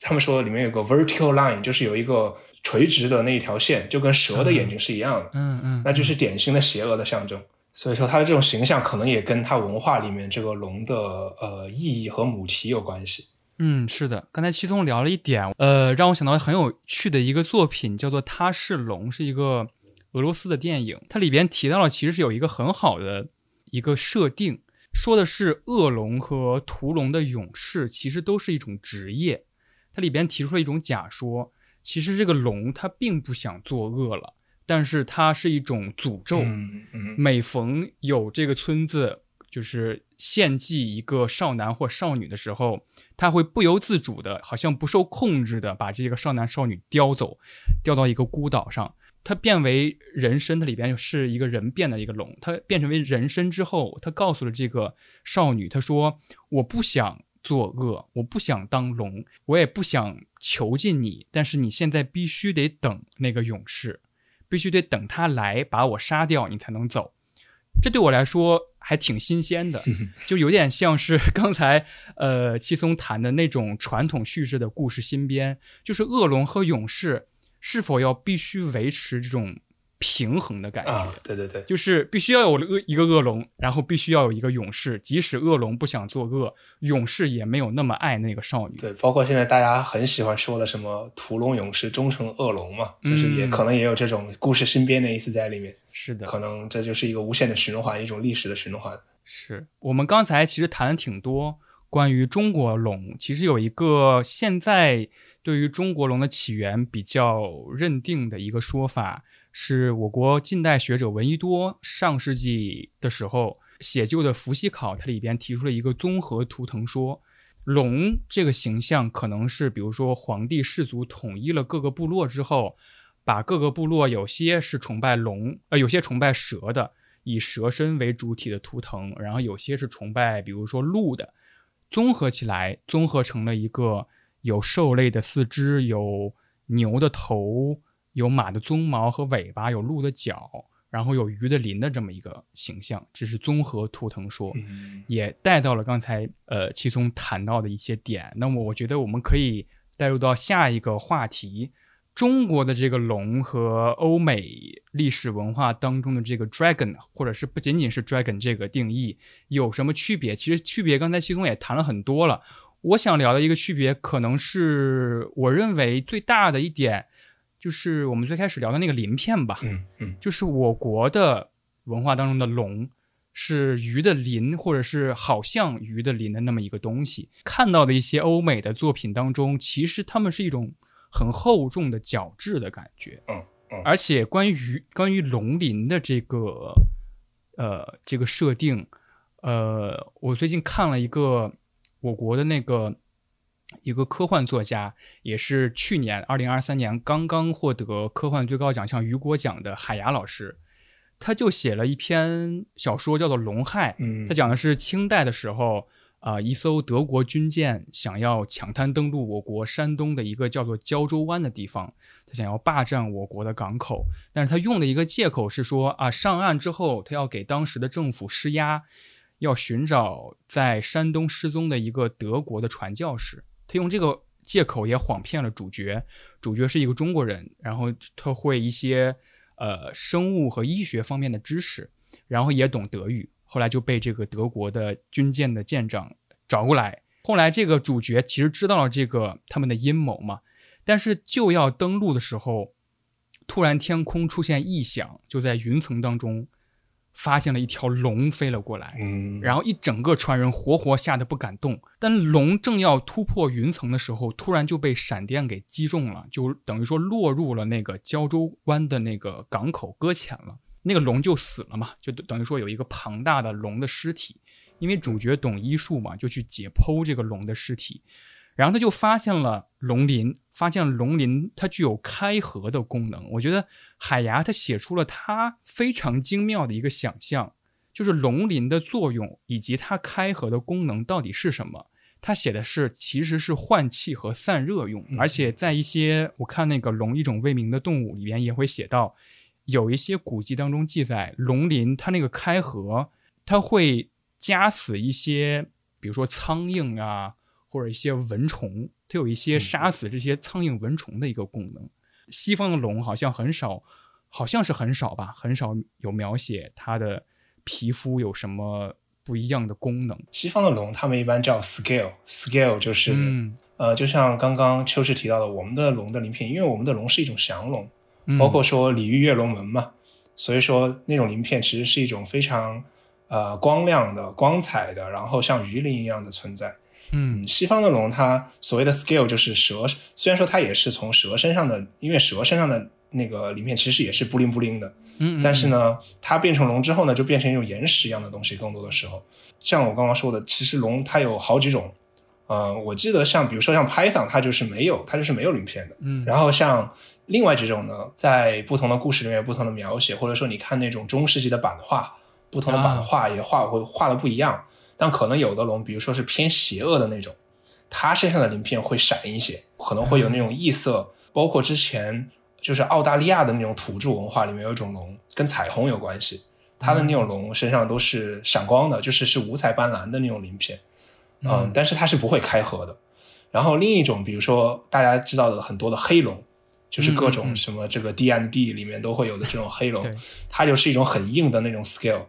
Speaker 2: 他们说里面有个 vertical line，就是有一个垂直的那一条线，就跟蛇的眼睛是一样的。
Speaker 1: 嗯嗯，
Speaker 2: 那就是典型的邪恶的象征。所以说，它的这种形象可能也跟它文化里面这个龙的呃意义和母题有关系。
Speaker 1: 嗯，是的，刚才七松聊了一点，呃，让我想到很有趣的一个作品，叫做《他是龙》，是一个俄罗斯的电影。它里边提到了，其实是有一个很好的一个设定，说的是恶龙和屠龙的勇士其实都是一种职业。它里边提出了一种假说，其实这个龙它并不想作恶了，但是它是一种诅咒。
Speaker 2: 嗯嗯
Speaker 1: 每逢有这个村子就是献祭一个少男或少女的时候，他会不由自主的，好像不受控制的把这个少男少女叼走，叼到一个孤岛上。他变为人身，它里边是一个人变的一个龙。它变成为人身之后，他告诉了这个少女，她说：“我不想作恶，我不想当龙，我也不想囚禁你，但是你现在必须得等那个勇士，必须得等他来把我杀掉，你才能走。”这对我来说还挺新鲜的，就有点像是刚才呃七松谈的那种传统叙事的故事新编，就是恶龙和勇士是否要必须维持这种平衡的感觉。
Speaker 2: 啊，对对对，
Speaker 1: 就是必须要有恶一个恶龙，然后必须要有一个勇士。即使恶龙不想作恶，勇士也没有那么爱那个少女。
Speaker 2: 对，包括现在大家很喜欢说的什么“屠龙勇士终成恶龙”嘛，就是也
Speaker 1: 嗯
Speaker 2: 可能也有这种故事新编的意思在里面。
Speaker 1: 是的，
Speaker 2: 可能这就是一个无限的循环，一种历史的循环。
Speaker 1: 是我们刚才其实谈了挺多关于中国龙，其实有一个现在对于中国龙的起源比较认定的一个说法，是我国近代学者闻一多上世纪的时候写就的《伏羲考》，它里边提出了一个综合图腾说。龙这个形象可能是，比如说皇帝氏族统一了各个部落之后，把各个部落有些是崇拜龙，呃，有些崇拜蛇的，以蛇身为主体的图腾，然后有些是崇拜，比如说鹿的，综合起来，综合成了一个有兽类的四肢，有牛的头，有马的鬃毛和尾巴，有鹿的角，然后有鱼的鳞的这么一个形象，这是综合图腾说，
Speaker 2: 嗯
Speaker 1: 也带到了刚才呃齐松谈到的一些点。那么我觉得我们可以带入到下一个话题。中国的这个龙和欧美历史文化当中的这个 dragon，或者是不仅仅是 dragon 这个定义有什么区别？其实区别刚才西松也谈了很多了。我想聊的一个区别，可能是我认为最大的一点，就是我们最开始聊的那个鳞片吧。
Speaker 2: 嗯嗯
Speaker 1: 就是我国的文化当中的龙是鱼的鳞，或者是好像鱼的鳞的那么一个东西。看到的一些欧美的作品当中，其实它们是一种很厚重的角质的感觉。
Speaker 2: 嗯嗯
Speaker 1: 而且关于关于龙鳞的这个呃这个设定，呃，我最近看了一个我国的那个一个科幻作家，也是去年二零二三年刚刚获得科幻最高奖项雨果奖的海牙老师，他就写了一篇小说，叫做《龙害》。
Speaker 2: 嗯，
Speaker 1: 他讲的是清代的时候，啊、一艘德国军舰想要抢滩登陆我国山东的一个叫做胶州湾的地方，他想要霸占我国的港口，但是他用的一个借口是说啊，上岸之后他要给当时的政府施压，要寻找在山东失踪的一个德国的传教士，他用这个借口也谎骗了主角，主角是一个中国人，然后他会一些呃生物和医学方面的知识，然后也懂德语，后来就被这个德国的军舰的舰长找过来。后来这个主角其实知道了这个他们的阴谋嘛，但是就要登陆的时候，突然天空出现异响，就在云层当中发现了一条龙飞了过来。
Speaker 2: 嗯，
Speaker 1: 然后一整个船人活活吓得不敢动。但龙正要突破云层的时候，突然就被闪电给击中了，就等于说落入了那个胶州湾的那个港口搁浅了。那个龙就死了嘛，就等于说有一个庞大的龙的尸体。因为主角懂医术嘛，就去解剖这个龙的尸体，然后他就发现了龙鳞，发现龙鳞它具有开合的功能。我觉得海牙他写出了他非常精妙的一个想象，就是龙鳞的作用以及它开合的功能到底是什么。他写的是其实是换气和散热用，而且在一些我看那个龙一种未明的动物里边也会写到，有一些古籍当中记载龙鳞它那个开合，它会夹死一些，比如说苍蝇啊，或者一些蚊虫，它有一些杀死这些苍蝇蚊虫的一个功能。西方的龙好像很少，好像是很少吧，很少有描写它的皮肤有什么不一样的功能。
Speaker 2: 西方的龙，他们一般叫 scale，scale 就是、
Speaker 1: 嗯
Speaker 2: 呃，就像刚刚秋实提到的，我们的龙的鳞片，因为我们的龙是一种降龙，
Speaker 1: 嗯
Speaker 2: 包括说鲤鱼跃龙门嘛，所以说那种鳞片其实是一种非常呃光亮的、光彩的，然后像鱼鳞一样的存在。
Speaker 1: 嗯
Speaker 2: 嗯，西方的龙它所谓的 scale 就是蛇，虽然说它也是从蛇身上的，因为蛇身上的那个鳞片其实也是布灵布灵的，
Speaker 1: 嗯，
Speaker 2: 但是呢，它变成龙之后呢，就变成一种岩石一样的东西。更多的时候，像我刚刚说的，其实龙它有好几种。呃，我记得像比如说像 Python，它就是没有，它就是没有鳞片的。
Speaker 1: 嗯，
Speaker 2: 然后像另外几种呢，在不同的故事里面有不同的描写，或者说你看那种中世纪的版画，不同的版画也画会画的不一样。但可能有的龙，比如说是偏邪恶的那种，它身上的鳞片会闪一些，可能会有那种异色。包括之前就是澳大利亚的那种土著文化里面有一种龙跟彩虹有关系，它的那种龙身上都是闪光的，就是是五彩斑斓的那种鳞片，嗯，但是它是不会开合的。然后另一种，比如说大家知道的很多的黑龙，就是各种什么这个 D and 里面都会有的这种黑龙
Speaker 1: 对，
Speaker 2: 它就是一种很硬的那种 scale，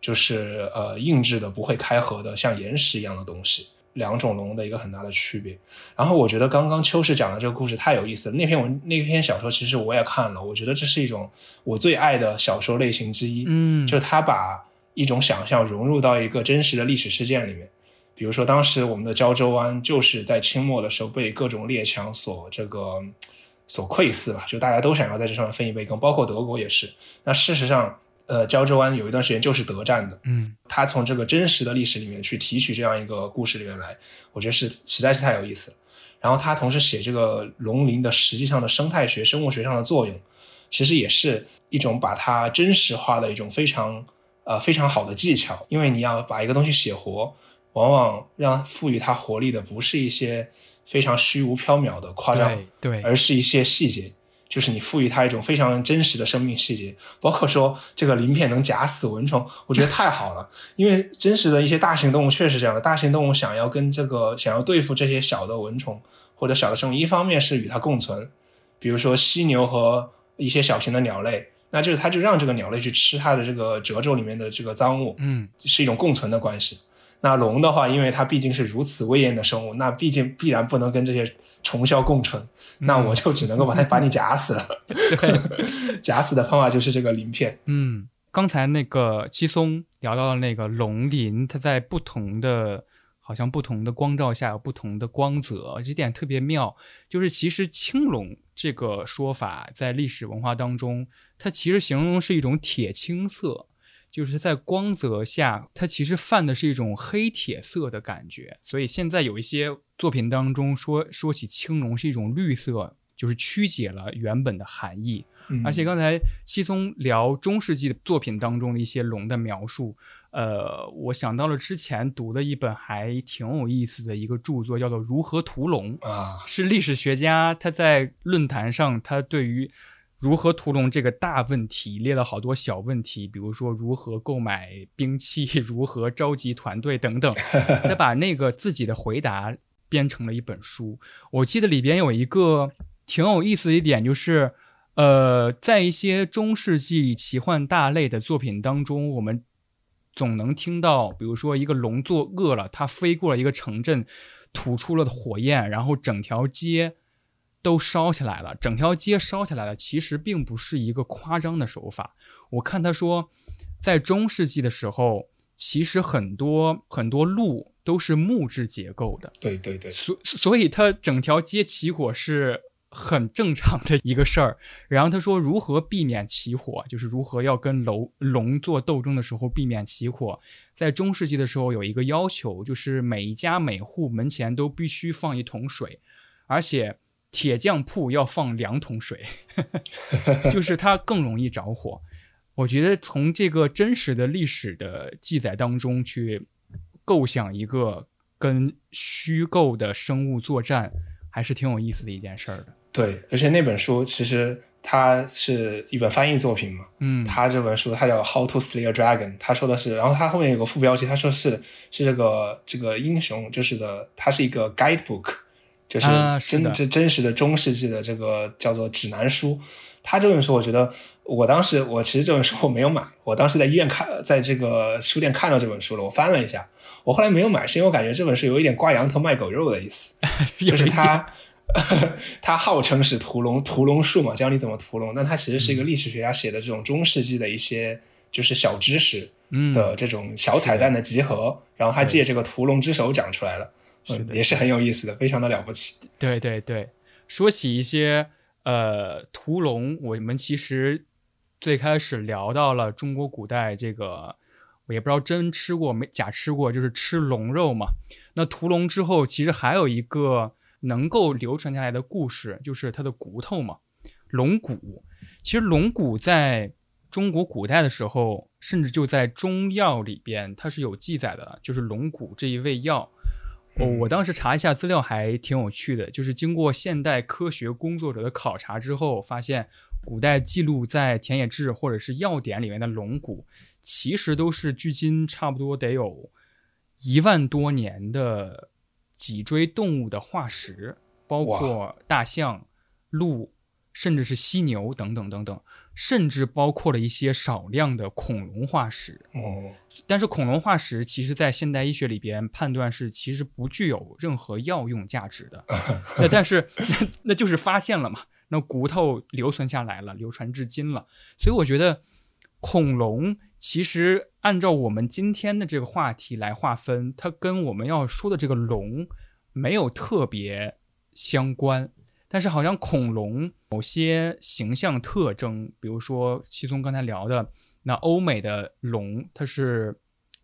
Speaker 2: 就是呃硬质的不会开合的像岩石一样的东西。两种龙的一个很大的区别。然后我觉得刚刚秋实讲的这个故事太有意思了。那篇文那篇小说其实我也看了，我觉得这是一种我最爱的小说类型之一。
Speaker 1: 嗯，
Speaker 2: 就是他把一种想象融入到一个真实的历史事件里面。比如说，当时我们的胶州湾就是在清末的时候被各种列强所这个所窥伺吧，就大家都想要在这上面分一杯羹，包括德国也是。那事实上，呃，胶州湾有一段时间就是德占的。
Speaker 1: 嗯
Speaker 2: 他从这个真实的历史里面去提取这样一个故事里面来，我觉得是实在是太有意思了。然后他同时写这个龙鳞的实际上的生态学、生物学上的作用，其实也是一种把它真实化的一种非常呃非常好的技巧。因为你要把一个东西写活，往往让赋予它活力的不是一些非常虚无缥缈的夸张，
Speaker 1: 对对，
Speaker 2: 而是一些细节。就是你赋予它一种非常真实的生命细节，包括说这个鳞片能夹死蚊虫，我觉得太好了。因为真实的一些大型动物确实这样的，大型动物想要跟这个想要对付这些小的蚊虫或者小的生物，一方面是与它共存，比如说犀牛和一些小型的鸟类，那就是它就让这个鸟类去吃它的这个褶皱里面的这个脏物，
Speaker 1: 嗯，
Speaker 2: 是一种共存的关系。那龙的话，因为它毕竟是如此威严的生物，那毕竟必然不能跟这些虫枭共存，那我就只能够把它把你 夹死了。夹死的方法就是这个鳞片。
Speaker 1: 嗯，刚才那个七松聊到了那个龙鳞，它在不同的，好像不同的光照下有不同的光泽，这点特别妙。就是其实青龙这个说法在历史文化当中，它其实形容是一种铁青色。就是在光泽下，它其实泛的是一种黑铁色的感觉，所以现在有一些作品当中说说起青龙是一种绿色，就是曲解了原本的含义。而且刚才七松聊中世纪的作品当中的一些龙的描述，呃，我想到了之前读的一本还挺有意思的一个著作，叫做《如何屠龙》
Speaker 2: 啊，
Speaker 1: 是历史学家他在论坛上他对于。如何屠龙这个大问题列了好多小问题，比如说如何购买兵器、如何召集团队等等。他把那个自己的回答编成了一本书。我记得里边有一个挺有意思的一点，就是呃，在一些中世纪奇幻大类的作品当中，我们总能听到，比如说一个龙作恶了，它飞过了一个城镇，吐出了火焰，然后整条街。都烧起来了，整条街烧起来了。其实并不是一个夸张的手法。我看他说，在中世纪的时候，其实很多很多路都是木质结构的。
Speaker 2: 对对对，
Speaker 1: 所所以他整条街起火是很正常的一个事儿。然后他说，如何避免起火，就是如何要跟楼龙做斗争的时候避免起火。在中世纪的时候有一个要求，就是每一家每户门前都必须放一桶水，而且。铁匠铺要放两桶水，就是它更容易着火。我觉得从这个真实的历史的记载当中去构想一个跟虚构的生物作战，还是挺有意思的一件事儿的。
Speaker 2: 对，而且那本书其实它是一本翻译作品嘛，
Speaker 1: 嗯，
Speaker 2: 它这本书它叫《How to Slay a Dragon》，他说的是，然后它后面有个副标题，他说是是这个这个英雄就是的，它是一个 guidebook。就是真这真实的中世纪的这个叫做指南书，他这本书我觉得，我当时我其实这本书我没有买，我当时在医院看，在这个书店看到这本书了，我翻了一下，我后来没有买，是因为我感觉这本书有一点挂羊头卖狗肉的意思，就是他他 号称是屠龙屠龙术嘛，教你怎么屠龙，但他其实是一个历史学家写的这种中世纪的一些就是小知识的这种小彩蛋的集合，然后他借这个屠龙之手讲出来了。
Speaker 1: 是的，
Speaker 2: 也是很有意思的，非常的了不起。
Speaker 1: 对对对，说起一些呃屠龙，我们其实最开始聊到了中国古代这个，我也不知道真吃过没假吃过，就是吃龙肉嘛。那屠龙之后，其实还有一个能够流传下来的故事，就是它的骨头嘛，龙骨。其实龙骨在中国古代的时候，甚至就在中药里边，它是有记载的，就是龙骨这一味药。哦，我当时查一下资料还挺有趣的，就是经过现代科学工作者的考察之后，发现古代记录在田野志或者是药典里面的龙骨，其实都是距今差不多得有一万多年的脊椎动物的化石，包括大象、鹿。甚至是犀牛等等等等，甚至包括了一些少量的恐龙化石。
Speaker 2: 哦，
Speaker 1: 但是恐龙化石其实，在现代医学里边判断是其实不具有任何药用价值的。那但是那那就是发现了嘛，那骨头留存下来了，流传至今了。所以我觉得恐龙其实按照我们今天的这个话题来划分，它跟我们要说的这个龙没有特别相关。但是好像恐龙某些形象特征，比如说七松刚才聊的那欧美的龙，它是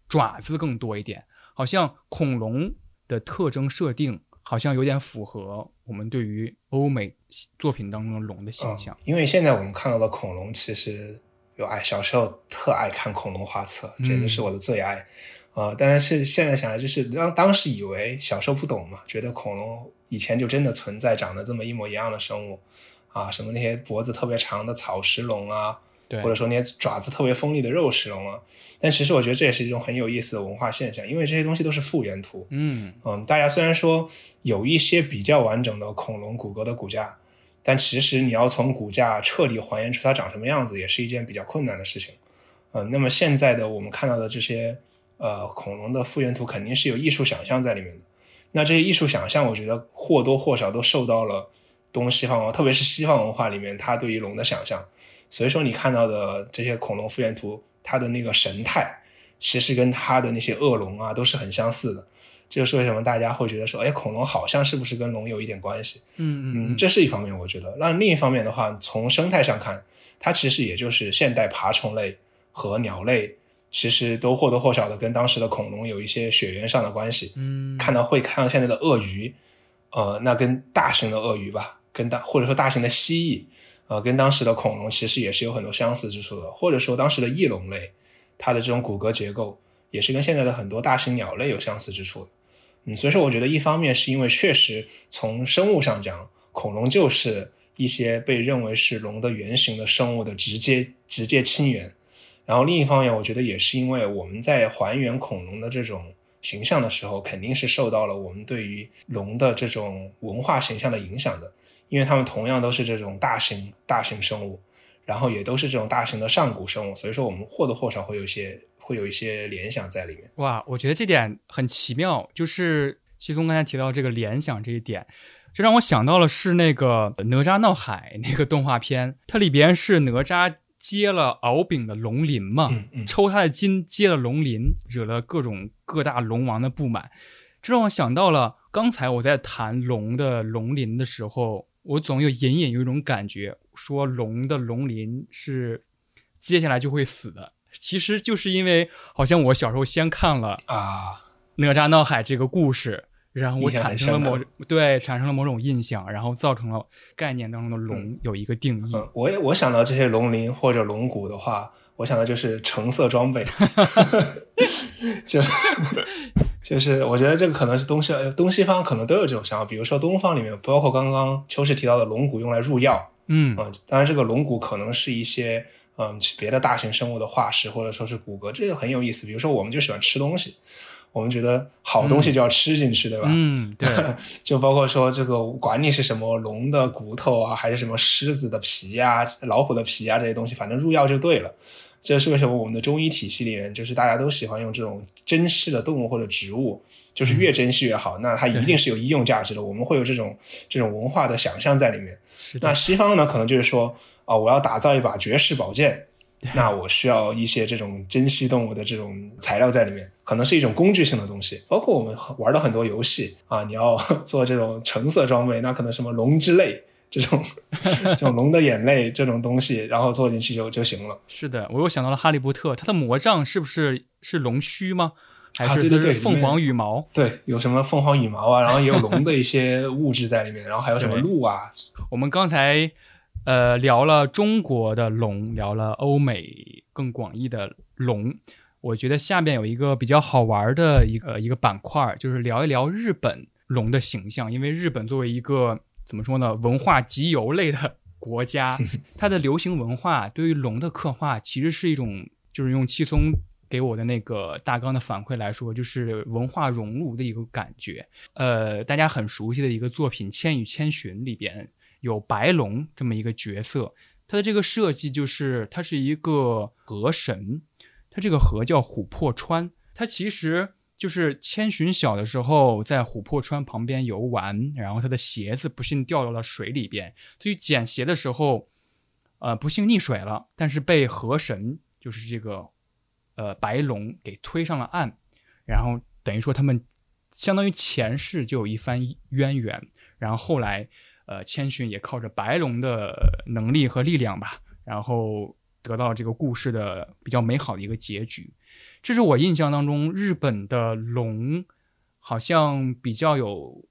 Speaker 1: 爪子更多一点，好像恐龙的特征设定好像有点符合我们对于欧美作品当中的龙的形象。
Speaker 2: 因为现在我们看到的恐龙，其实有爱小时候特爱看恐龙画册，简直是我的最爱。啊，但是现在想来，就是当当时以为小时候不懂嘛，觉得恐龙以前就真的存在，长得这么一模一样的生物，啊，什么那些脖子特别长的草食龙啊，
Speaker 1: 对，
Speaker 2: 或者说那些爪子特别锋利的肉食龙啊。但其实我觉得这也是一种很有意思的文化现象，因为这些东西都是复原图。
Speaker 1: 嗯
Speaker 2: 嗯，大家虽然说有一些比较完整的恐龙骨骼的骨架，但其实你要从骨架彻底还原出它长什么样子，也是一件比较困难的事情。嗯，那么现在的我们看到的这些呃恐龙的复原图，肯定是有艺术想象在里面的。那这些艺术想象，我觉得或多或少都受到了东西方文化，特别是西方文化里面它对于龙的想象。所以说，你看到的这些恐龙复原图，它的那个神态，其实跟它的那些恶龙啊都是很相似的。这就是为什么大家会觉得说，哎，恐龙好像是不是跟龙有一点关系？
Speaker 1: 嗯
Speaker 2: 嗯，这是一方面，我觉得。那另一方面的话，从生态上看，它其实也就是现代爬虫类和鸟类，其实都或多或少的跟当时的恐龙有一些血缘上的关系。
Speaker 1: 嗯，
Speaker 2: 看到会看到现在的鳄鱼，呃，那跟大型的鳄鱼吧，跟大或者说大型的蜥蜴，呃，跟当时的恐龙其实也是有很多相似之处的。或者说当时的翼龙类，它的这种骨骼结构也是跟现在的很多大型鸟类有相似之处的。嗯，所以说我觉得一方面是因为确实从生物上讲，恐龙就是一些被认为是龙的原型的生物的直接直接亲缘。然后另一方面，我觉得也是因为我们在还原恐龙的这种形象的时候，肯定是受到了我们对于龙的这种文化形象的影响的，因为它们同样都是这种大型大型生物，然后也都是这种大型的上古生物，所以说我们或多或少会有一些会有一些联想在里面。
Speaker 1: 哇，我觉得这点很奇妙，就是西松刚才提到这个联想这一点，这让我想到了是那个《哪吒闹海》那个动画片，它里边是哪吒接了敖丙的龙鳞嘛，
Speaker 2: 嗯嗯
Speaker 1: 抽他的筋接了龙鳞，惹了各种各大龙王的不满。这让我想到了刚才我在谈龙的龙鳞的时候，我总有隐隐有一种感觉，说龙的龙鳞是接下来就会死的。其实就是因为好像我小时候先看了
Speaker 2: 啊，
Speaker 1: 哪吒闹海这个故事，然后产生了某
Speaker 2: 深
Speaker 1: 对产生了某种印象，然后造成了概念当中的龙有一个定义。
Speaker 2: 嗯，我也我想到这些龙鳞或者龙骨的话，我想到就是橙色装备，就就是我觉得这个可能是东西呃东西方可能都有这种想法，比如说东方里面，包括刚刚秋实提到的龙骨用来入药，
Speaker 1: 嗯
Speaker 2: 嗯，当然这个龙骨可能是一些嗯别的大型生物的化石或者说是骨骼，这个很有意思。比如说我们就喜欢吃东西，我们觉得好东西就要吃进去，对吧？
Speaker 1: 嗯，对，
Speaker 2: 就包括说这个，管你是什么龙的骨头啊，还是什么狮子的皮啊、老虎的皮啊这些东西，反正入药就对了。这是为什么我们的中医体系里面，就是大家都喜欢用这种珍稀的动物或者植物，就是越珍稀越好，那它一定是有医用价值的。我们会有这种这种文化的想象在里面。
Speaker 1: 是
Speaker 2: 那西方呢，可能就是说，啊、我要打造一把绝世宝剑，那我需要一些这种珍稀动物的这种材料在里面，可能是一种工具性的东西。包括我们玩的很多游戏啊，你要 做这种橙色装备，那可能什么龙之泪这种 这种龙的眼泪这种东西，然后做进去就就行了。
Speaker 1: 是的，我又想到了哈利波特，他的魔杖是不是是龙须吗？还
Speaker 2: 啊
Speaker 1: 是它
Speaker 2: 对对对
Speaker 1: 凤凰羽毛？
Speaker 2: 对，有什么凤凰羽毛啊，然后也有龙的一些物质在里面，然后还有什么鹿啊，
Speaker 1: 我们刚才呃聊了中国的龙，聊了欧美更广义的龙，我觉得下面有一个比较好玩的一个一个板块，就是聊一聊日本龙的形象。因为日本作为一个怎么说呢，文化集邮类的国家，它的流行文化对于龙的刻画其实是一种，就是用七松。给我的那个大纲的反馈来说，就是文化熔炉的一个感觉。呃，大家很熟悉的一个作品《千与千寻》里边有白龙这么一个角色，它的这个设计就是它是一个河神，它这个河叫琥珀川，它其实就是千寻小的时候在琥珀川旁边游玩，然后他的鞋子不幸掉到了水里边，他去捡鞋的时候，呃，不幸溺水了，但是被河神就是这个呃白龙给推上了岸，然后等于说他们相当于前世就有一番渊源，然后后来呃千寻也靠着白龙的能力和力量吧，然后得到这个故事的比较美好的一个结局。这是我印象当中日本的龙好像比较有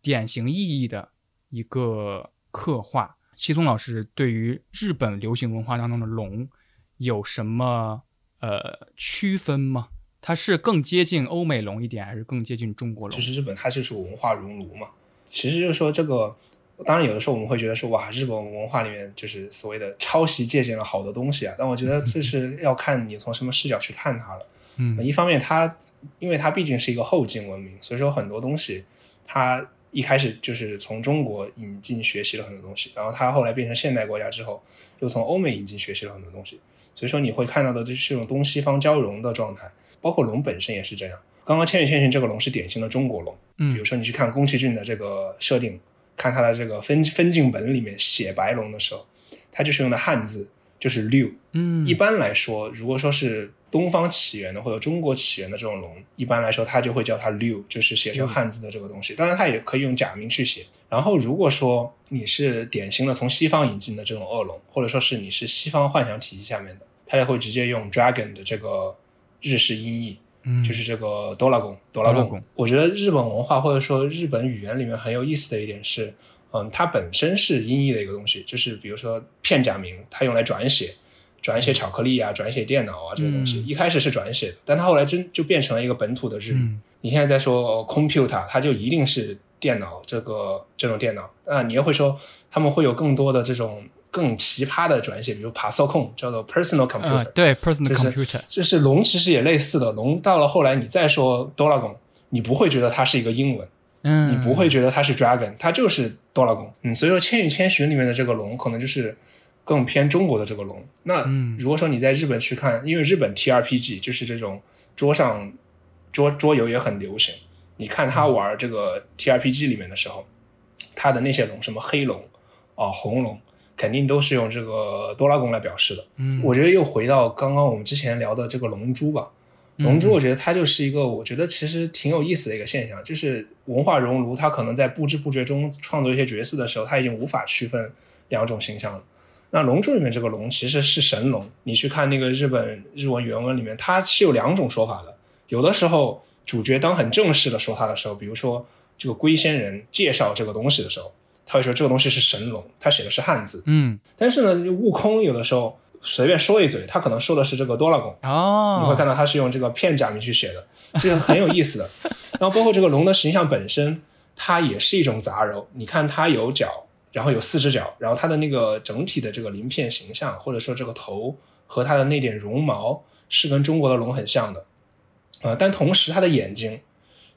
Speaker 1: 典型意义的一个刻画。西松老师对于日本流行文化当中的龙有什么呃区分吗？它是更接近欧美龙一点，还是更接近中国龙？
Speaker 2: 就是日本它就是文化熔炉嘛。其实就是说这个当然有的时候我们会觉得说，哇，日本文化里面就是所谓的抄袭借鉴了好多东西啊。但我觉得这是 要看你从什么视角去看它了。
Speaker 1: 嗯
Speaker 2: 一方面它因为它毕竟是一个后进文明，所以说很多东西它一开始就是从中国引进学习了很多东西，然后它后来变成现代国家之后，又从欧美引进学习了很多东西。所以说你会看到的就是这种东西方交融的状态，包括龙本身也是这样。刚刚《千与千寻》这个龙是典型的中国龙，
Speaker 1: 嗯
Speaker 2: 比如说你去看宫崎骏的这个设定，看他的这个分分镜本里面写白龙的时候，他就是用的汉字，就是六。
Speaker 1: 嗯
Speaker 2: 一般来说，如果说是东方起源的或者中国起源的这种龙，一般来说他就会叫它六，就是写成汉字的这个东西。当然，它也可以用假名去写。然后，如果说你是典型的从西方引进的这种恶龙，或者说是你是西方幻想体系下面的，它也会直接用 dragon 的这个日式音译，
Speaker 1: 嗯
Speaker 2: 就是这个哆啦贡，哆啦贡
Speaker 1: 哆啦贡。
Speaker 2: 我觉得日本文化或者说日本语言里面很有意思的一点是，嗯，它本身是音译的一个东西，就是比如说片假名，它用来转写，转写巧克力啊，转写电脑啊这些东西，
Speaker 1: 嗯
Speaker 2: 一开始是转写的，但它后来真就变成了一个本土的日语。
Speaker 1: 嗯
Speaker 2: 你现在在说、呃 computer，它就一定是电脑这个这种电脑。那你又会说他们会有更多的这种更奇葩的转写，比如 c o n 叫做 personal computer，、
Speaker 1: 啊对 personal computer
Speaker 2: 就是龙其实也类似的，龙到了后来你再说 Dolagon，你不会觉得它是一个英文，
Speaker 1: 嗯。
Speaker 2: 你不会觉得它是 dragon，它就是 Doragon。嗯，所以说《千与千寻》里面的这个龙可能就是更偏中国的这个龙。那
Speaker 1: 嗯。
Speaker 2: 如果说你在日本去看，因为日本 TRPG 就是这种桌上桌桌游也很流行，你看他玩这个 TRPG 里面的时候，他的那些龙，什么黑龙啊、红龙，肯定都是用这个多拉贡来表示的。
Speaker 1: 嗯
Speaker 2: 我觉得又回到刚刚我们之前聊的这个龙珠吧。龙珠，我觉得它就是一个，我觉得其实挺有意思的一个现象，就是文化熔炉，它可能在不知不觉中创作一些角色的时候，它已经无法区分两种形象了。那龙珠里面这个龙其实是神龙，你去看那个日本日文原文里面，它是有两种说法的。有的时候主角当很正式的说他的时候，比如说这个龟仙人介绍这个东西的时候，他会说这个东西是神龙，他写的是汉字。
Speaker 1: 嗯
Speaker 2: 但是呢，悟空有的时候随便说一嘴，他可能说的是这个多拉贡，
Speaker 1: 哦，
Speaker 2: 你会看到他是用这个片假名去写的，这个很有意思的。然后包括这个龙的形象本身，它也是一种杂糅。你看它有脚，然后有四只脚，然后它的那个整体的这个鳞片形象，或者说这个头和它的那点绒毛是跟中国的龙很像的，呃，但同时它的眼睛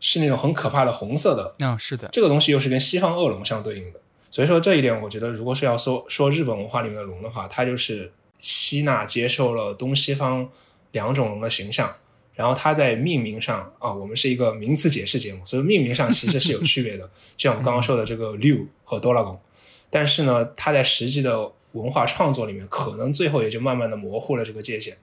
Speaker 2: 是那种很可怕的红色的，
Speaker 1: 嗯是的，
Speaker 2: 这个东西又是跟西方恶龙相对应的。所以说这一点，我觉得如果是要说说日本文化里面的龙的话，它就是吸纳接受了东西方两种龙的形象，然后它在命名上啊，我们是一个名词解释节目，所以命名上其实是有区别的，就像我们刚刚说的这个六和多拉贡，但是呢，它在实际的文化创作里面，可能最后也就慢慢的模糊了这个界限。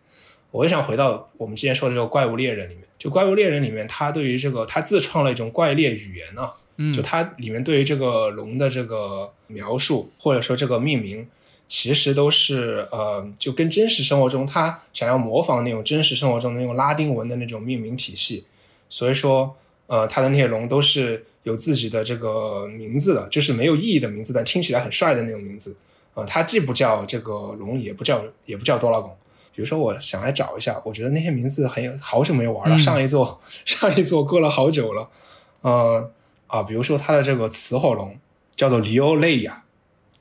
Speaker 2: 我就想回到我们之前说的这个怪物猎人里面，就怪物猎人里面，他对于这个他自创了一种怪猎语言呢、
Speaker 1: 嗯
Speaker 2: 就它里面对于这个龙的这个描述，或者说这个命名，其实都是呃，就跟真实生活中他想要模仿那种真实生活中的那种拉丁文的那种命名体系，所以说呃，他的那些龙都是有自己的这个名字的，就是没有意义的名字，但听起来很帅的那种名字。呃，它既不叫这个龙，也不叫也不叫多拉贡。比如说，我想来找一下，我觉得那些名字很有好久没有玩了，
Speaker 1: 嗯
Speaker 2: 上一座 上一座过了好久了。呃啊，比如说它的这个雌火龙叫做里欧雷亚，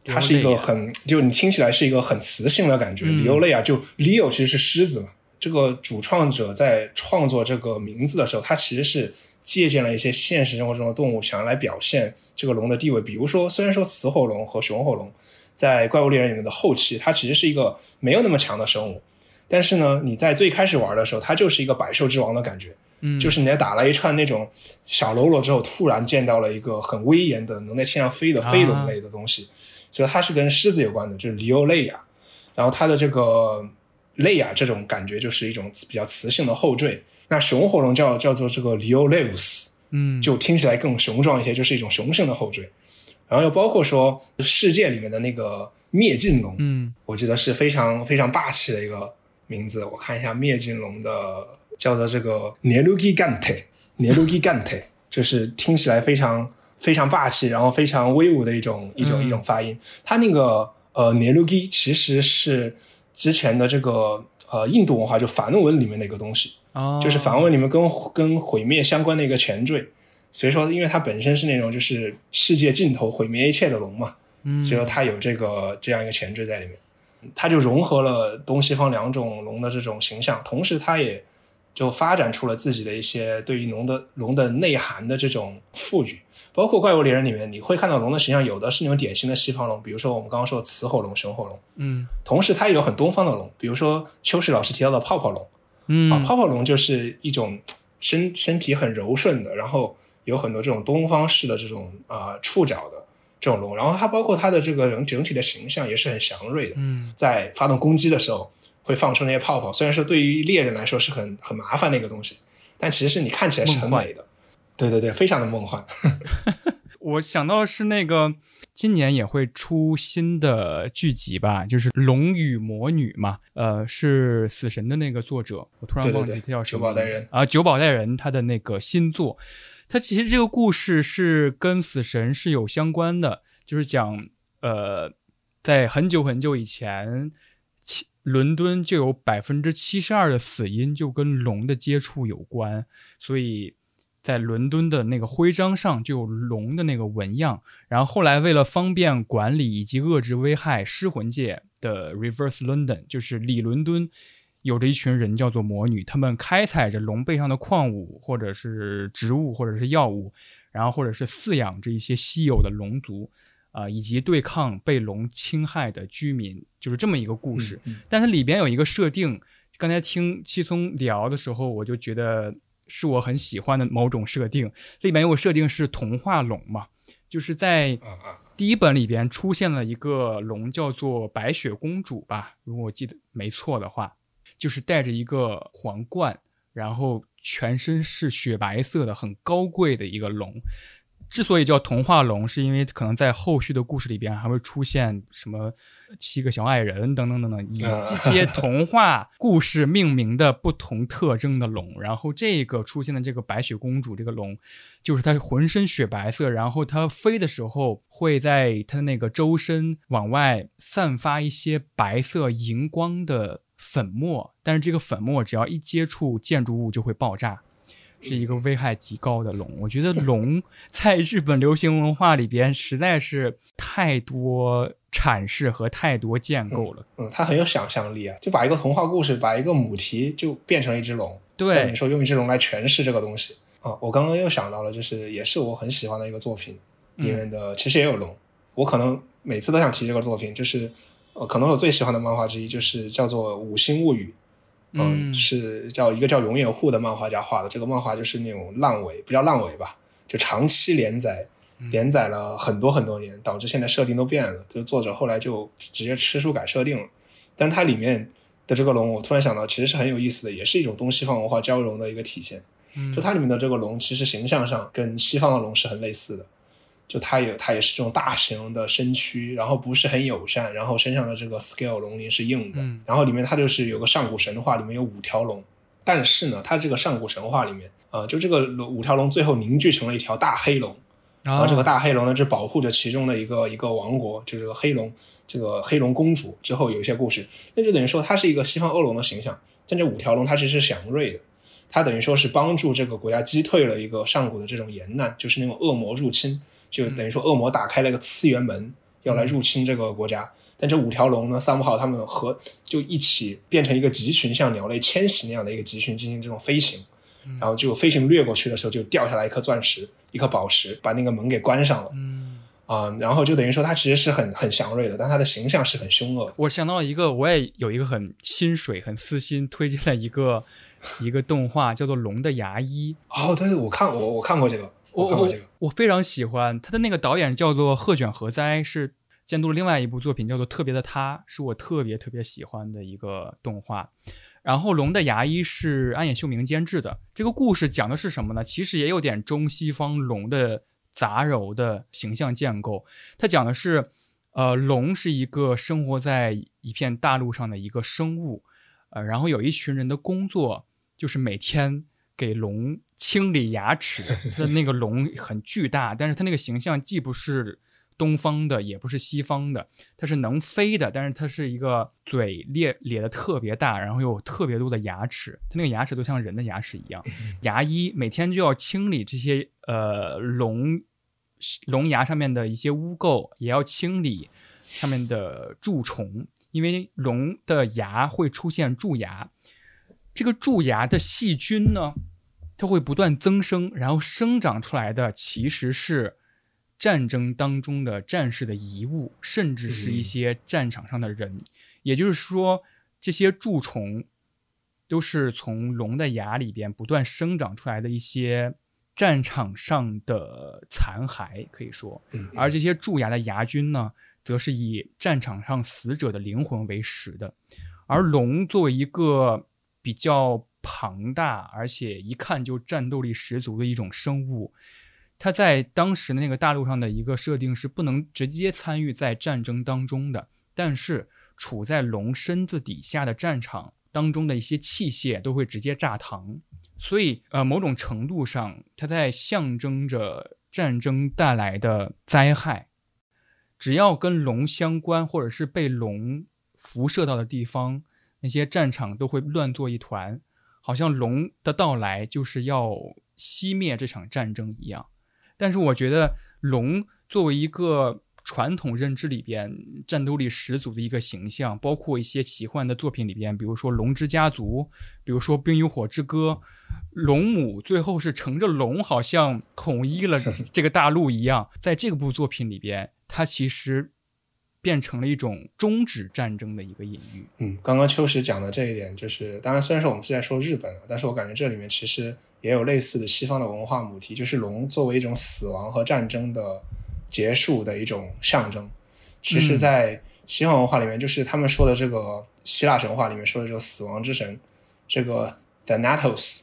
Speaker 2: 它是一个很就你听起来是一个很雌性的感觉。
Speaker 1: 嗯
Speaker 2: 里欧雷亚就 Leo 其实是狮子嘛。这个主创者在创作这个名字的时候，他其实是借鉴了一些现实生活中的动物，想要来表现这个龙的地位。比如说，虽然说雌火龙和雄火龙在怪物猎人里面的后期，它其实是一个没有那么强的生物，但是呢，你在最开始玩的时候，它就是一个百兽之王的感觉。
Speaker 1: 嗯
Speaker 2: 就是你在打了一串那种小喽啰之后，突然见到了一个很威严的能在天上飞的飞龙类的东西，所以它是跟狮子有关的，就是里欧雷亚。然后它的这个雷亚这种感觉就是一种比较雌性的后缀。那雄火龙叫叫做这个里欧雷乌斯，
Speaker 1: 嗯
Speaker 2: 就听起来更雄壮一些，就是一种雄性的后缀。然后又包括说世界里面的那个灭尽龙，
Speaker 1: 嗯
Speaker 2: 我记得是非常非常霸气的一个名字。我看一下灭尽龙的叫做这个 Nerugi Gante，Nerugi Gante，就是听起来非常非常霸气，然后非常威武的一种一种、
Speaker 1: 嗯
Speaker 2: 一种发音。它那个呃 Nerugi 其实是之前的这个呃印度文化就梵文里面的一个东西，
Speaker 1: 哦，
Speaker 2: 就是梵文里面跟跟毁灭相关的一个前缀。所以说，因为它本身是那种就是世界尽头毁灭一切的龙嘛，
Speaker 1: 嗯，
Speaker 2: 所以说它有这个这样一个前缀在里面，它就融合了东西方两种龙的这种形象，同时它也就发展出了自己的一些对于龙的龙的内涵的这种赋予。包括怪物猎人里面，你会看到龙的形象，有的是那种典型的西方龙，比如说我们刚刚说的雌火龙、雄火龙，
Speaker 1: 嗯
Speaker 2: 同时它也有很东方的龙，比如说秋实老师提到的泡泡龙。
Speaker 1: 嗯
Speaker 2: 啊，泡泡龙就是一种身身体很柔顺的，然后有很多这种东方式的这种啊、触角的这种龙，然后它包括它的这个人整体的形象也是很祥瑞的，
Speaker 1: 嗯
Speaker 2: 在发动攻击的时候会放出那些泡泡，虽然说对于猎人来说是很很麻烦的一个东西，但其实是你看起来是很美的。对对对，非常的梦幻。
Speaker 1: 我想到的是那个今年也会出新的剧集吧，就是《龙与魔女》嘛，呃，是死神的那个作者，我突然忘记他叫什么
Speaker 2: 九保代人
Speaker 1: 啊，九保代人他的那个新作，他其实这个故事是跟死神是有相关的，就是讲呃，在很久很久以前，伦敦就有百分之七十二的死因就跟龙的接触有关，所以在伦敦的那个徽章上就有龙的那个纹样。然后后来为了方便管理以及遏制危害，失魂界的 Reverse London 就是里伦敦。有着一群人叫做魔女，他们开采着龙背上的矿物，或者是植物，或者是药物，然后或者是饲养着一些稀有的龙族，啊、以及对抗被龙侵害的居民，就是这么一个故事。
Speaker 2: 嗯
Speaker 1: 但它里边有一个设定，刚才听七松聊的时候，我就觉得是我很喜欢的某种设定。里面有个设定是童话龙嘛，就是在第一本里边出现了一个龙，叫做白雪公主吧，如果我记得没错的话，就是戴着一个皇冠，然后全身是雪白色的，很高贵的一个龙。之所以叫童话龙，是因为可能在后续的故事里边还会出现什么七个小矮人等等等等，以
Speaker 2: 啊
Speaker 1: 这些童话故事命名的不同特征的龙。然后这个出现的这个白雪公主这个龙，就是它浑身雪白色，然后它飞的时候会在它的那个周身往外散发一些白色荧光的粉末，但是这个粉末只要一接触建筑物就会爆炸。是一个危害极高的龙，我觉得龙 在日本流行文化里边实在是太多阐释和太多建构了。
Speaker 2: 嗯，它很有想象力啊，就把一个童话故事，把一个母题就变成了一只龙。
Speaker 1: 对
Speaker 2: 你，说用一只龙来诠释这个东西啊，我刚刚又想到了，就是也是我很喜欢的一个作品，里面的其实也有龙。我可能每次都想提这个作品，就是呃，可能我最喜欢的漫画之一，就是叫做《五星物语》。
Speaker 1: 嗯
Speaker 2: 是叫一个叫永远护的漫画家画的。这个漫画就是那种烂尾，不叫烂尾吧，就长期连载，连载了很多很多年，导致现在设定都变了。就是作者后来就直接吃书改设定了。但它里面的这个龙，我突然想到，其实是很有意思的，也是一种东西方文化交融的一个体现。
Speaker 1: 嗯
Speaker 2: 就它里面的这个龙，其实形象上跟西方的龙是很类似的。就它也它也是这种大型的身躯，然后不是很友善，然后身上的这个 scale 龙鳞是硬的，
Speaker 1: 嗯。
Speaker 2: 然后里面它就是有个上古神话，里面有五条龙，但是呢，它这个上古神话里面，呃，就这个五条龙最后凝聚成了一条大黑龙，然
Speaker 1: 然
Speaker 2: 后这个大黑龙呢，就保护着其中的一个一个王国，就是这个黑龙，这个黑龙公主。之后有一些故事，那就等于说它是一个西方恶龙的形象，但这五条龙它其实是祥瑞的，它等于说是帮助这个国家击退了一个上古的这种严难，就是那种恶魔入侵，就等于说恶魔打开了一个次元门，要来入侵这个国家。但这五条龙呢，三不好他们和就一起变成一个集群，像鸟类迁徙那样的一个集群进行这种飞行，然后就飞行掠过去的时候，就掉下来一颗钻石，一颗宝石，把那个门给关上了。
Speaker 1: 嗯，
Speaker 2: 啊、然后就等于说它其实是很很祥瑞的，但它的形象是很凶恶的。
Speaker 1: 我想到了一个，我也有一个很心水、很私心推荐的一个一个动画，叫做《龙的牙医》。
Speaker 2: 哦，对对，我看我我看过这个，
Speaker 1: 我我
Speaker 2: 看过这个。
Speaker 1: 我非常喜欢他的那个导演叫做鹤卷和哉，是监督了另外一部作品叫做《特别的他》，是我特别特别喜欢的一个动画。然后《龙的牙医》是安野秀明监制的。这个故事讲的是什么呢？其实也有点中西方龙的杂糅的形象建构。它讲的是，呃，龙是一个生活在一片大陆上的一个生物，呃，然后有一群人的工作就是每天给龙清理牙齿。它的那个龙很巨大，但是它那个形象既不是东方的，也不是西方的，它是能飞的，但是它是一个嘴咧咧的特别大，然后有特别多的牙齿，它那个牙齿都像人的牙齿一样。牙医每天就要清理这些呃龙龙牙上面的一些污垢，也要清理上面的蛀虫，因为龙的牙会出现蛀牙，这个蛀牙的细菌呢。它会不断增生，然后生长出来的其实是战争当中的战士的遗物，甚至是一些战场上的人。也就是说，这些蛀虫都是从龙的牙里边不断生长出来的一些战场上的残骸，可以说。而这些蛀牙的牙菌呢，则是以战场上死者的灵魂为食的。而龙作为一个比较。庞大而且一看就战斗力十足的一种生物，它在当时的那个大陆上的一个设定是不能直接参与在战争当中的，但是处在龙身子底下的战场当中的一些器械都会直接炸膛，所以呃某种程度上它在象征着战争带来的灾害，只要跟龙相关或者是被龙辐射到的地方，那些战场都会乱作一团。好像龙的到来就是要熄灭这场战争一样，但是我觉得龙作为一个传统认知里边战斗力十足的一个形象，包括一些奇幻的作品里边，比如说《龙之家族》，比如说《冰与火之歌》，龙母最后是乘着龙，好像统一了 这个大陆一样，在这部作品里边，它其实。变成了一种终止战争的一个隐喻。
Speaker 2: 嗯，刚刚秋实讲的这一点，就是当然虽然说我们是在说日本啊，但是我感觉这里面其实也有类似的西方的文化母题，就是龙作为一种死亡和战争的结束的一种象征。其实，在西方文化里面，就是他们说的这个希腊神话里面说的这个死亡之神，这个 Thanatos，